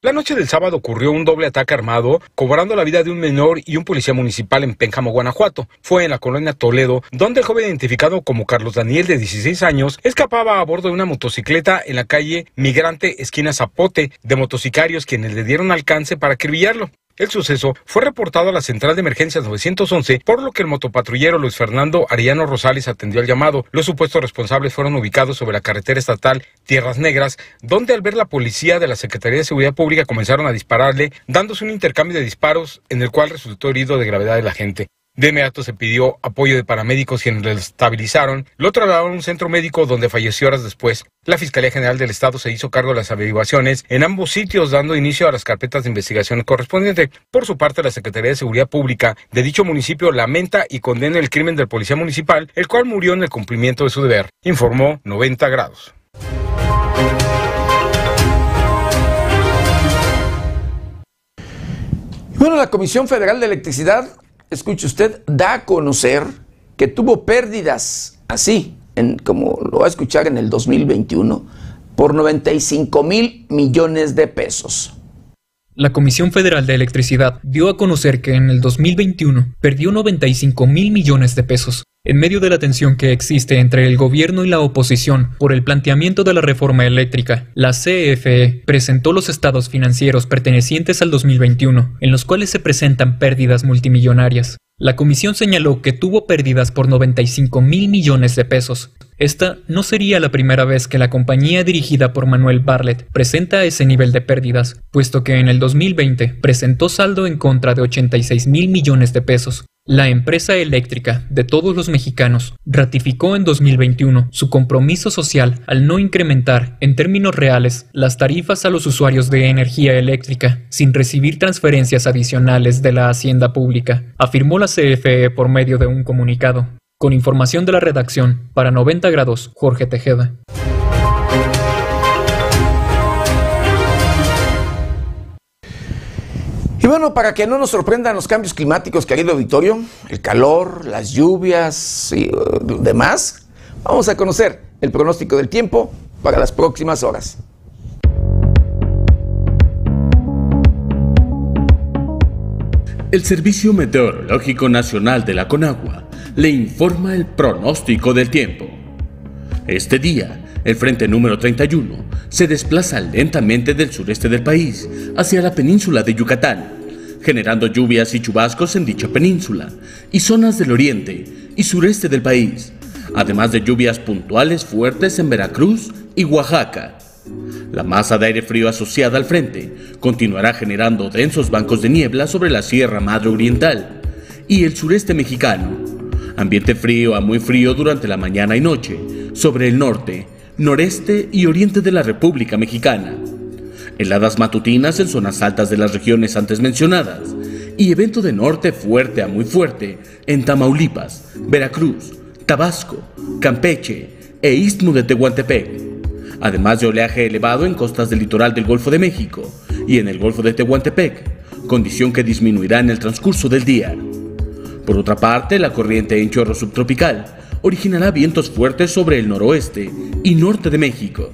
Speaker 5: La noche del sábado ocurrió un doble ataque armado, cobrando la vida de un menor y un policía municipal en Pénjamo, Guanajuato. Fue en la colonia Toledo, donde el joven identificado como Carlos Daniel, de 16 años, escapaba a bordo de una motocicleta en la calle Migrante, esquina Zapote, de motocicarios quienes le dieron alcance para acribillarlo. El suceso fue reportado a la central de emergencias 911, por lo que el motopatrullero Luis Fernando Ariano Rosales atendió al llamado. Los supuestos responsables fueron ubicados sobre la carretera estatal Tierras Negras, donde al ver la policía de la Secretaría de Seguridad Pública comenzaron a dispararle, dándose un intercambio de disparos en el cual resultó herido de gravedad el agente. De inmediato se pidió apoyo de paramédicos quienes le estabilizaron, lo trasladaron a un centro médico donde falleció horas después. La Fiscalía General del Estado se hizo cargo de las averiguaciones en ambos sitios, dando inicio a las carpetas de investigación correspondientes. Por su parte, la Secretaría de Seguridad Pública de dicho municipio lamenta y condena el crimen del policía municipal, el cual murió en el cumplimiento de su deber, informó 90 grados.
Speaker 1: Bueno, la Comisión Federal de Electricidad, escuche usted, da a conocer que tuvo pérdidas así, en, como lo va a escuchar en el 2021, por 95 mil millones de pesos.
Speaker 4: La Comisión Federal de Electricidad dio a conocer que en el 2021 perdió 95 mil millones de pesos, en medio de la tensión que existe entre el gobierno y la oposición por el planteamiento de la reforma eléctrica. La CFE presentó los estados financieros pertenecientes al 2021, en los cuales se presentan pérdidas multimillonarias. La comisión señaló que tuvo pérdidas por 95 mil millones de pesos. Esta no sería la primera vez que la compañía dirigida por Manuel Bartlett presenta ese nivel de pérdidas, puesto que en el 2020 presentó saldo en contra de 86 mil millones de pesos. La empresa eléctrica de todos los mexicanos ratificó en 2021 su compromiso social al no incrementar, en términos reales, las tarifas a los usuarios de energía eléctrica sin recibir transferencias adicionales de la hacienda pública, afirmó la CFE por medio de un comunicado. Con información de la redacción, para 90 grados, Jorge Tejeda.
Speaker 1: Y bueno, para que no nos sorprendan los cambios climáticos, querido auditorio, el calor, las lluvias y uh, demás, vamos a conocer el pronóstico del tiempo para las próximas horas.
Speaker 10: El Servicio Meteorológico Nacional de la Conagua le informa el pronóstico del tiempo. Este día, el frente número 31 se desplaza lentamente del sureste del país hacia la península de Yucatán, generando lluvias y chubascos en dicha península y zonas del oriente y sureste del país, además de lluvias puntuales fuertes en Veracruz y Oaxaca. La masa de aire frío asociada al frente continuará generando densos bancos de niebla sobre la Sierra Madre Oriental y el sureste mexicano. Ambiente frío a muy frío durante la mañana y noche sobre el norte, noreste y oriente de la República Mexicana. Heladas matutinas en zonas altas de las regiones antes mencionadas y evento de norte fuerte a muy fuerte en Tamaulipas, Veracruz, Tabasco, Campeche e Istmo de Tehuantepec, además de oleaje elevado en costas del litoral del Golfo de México y en el Golfo de Tehuantepec, condición que disminuirá en el transcurso del día. Por otra parte, la corriente en chorro subtropical originará vientos fuertes sobre el noroeste y norte de México.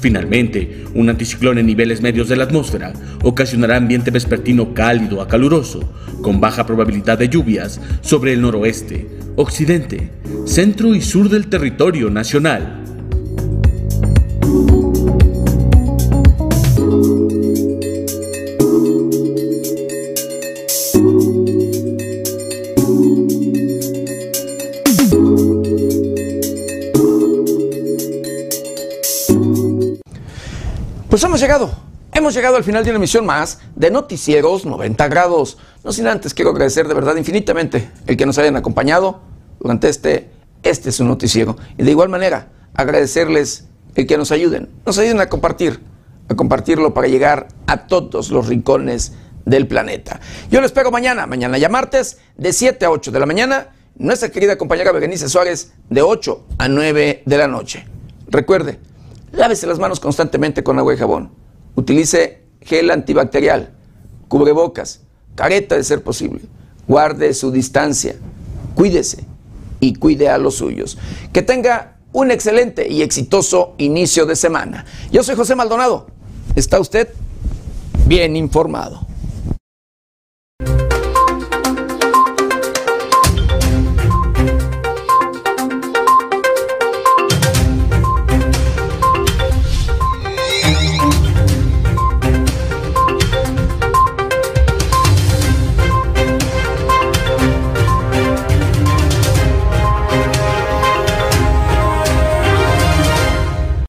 Speaker 10: Finalmente, un anticiclón en niveles medios de la atmósfera ocasionará ambiente vespertino cálido a caluroso, con baja probabilidad de lluvias sobre el noroeste, occidente, centro y sur del territorio nacional.
Speaker 1: Pues hemos llegado, hemos llegado al final de una emisión más de Noticieros 90 grados. No sin antes quiero agradecer de verdad infinitamente el que nos hayan acompañado durante este, este su noticiero. Y de igual manera, agradecerles el que nos ayuden, nos ayuden a compartir, a compartirlo para llegar a todos los rincones del planeta. Yo les espero mañana, mañana ya martes, de 7 a 8 de la mañana, nuestra querida compañera Berenice Suárez, de 8 a 9 de la noche. Recuerde, Lávese las manos constantemente con agua y jabón. Utilice gel antibacterial, cubrebocas, careta de ser posible. Guarde su distancia. Cuídese y cuide a los suyos. Que tenga un excelente y exitoso inicio de semana. Yo soy José Maldonado. ¿Está usted bien informado?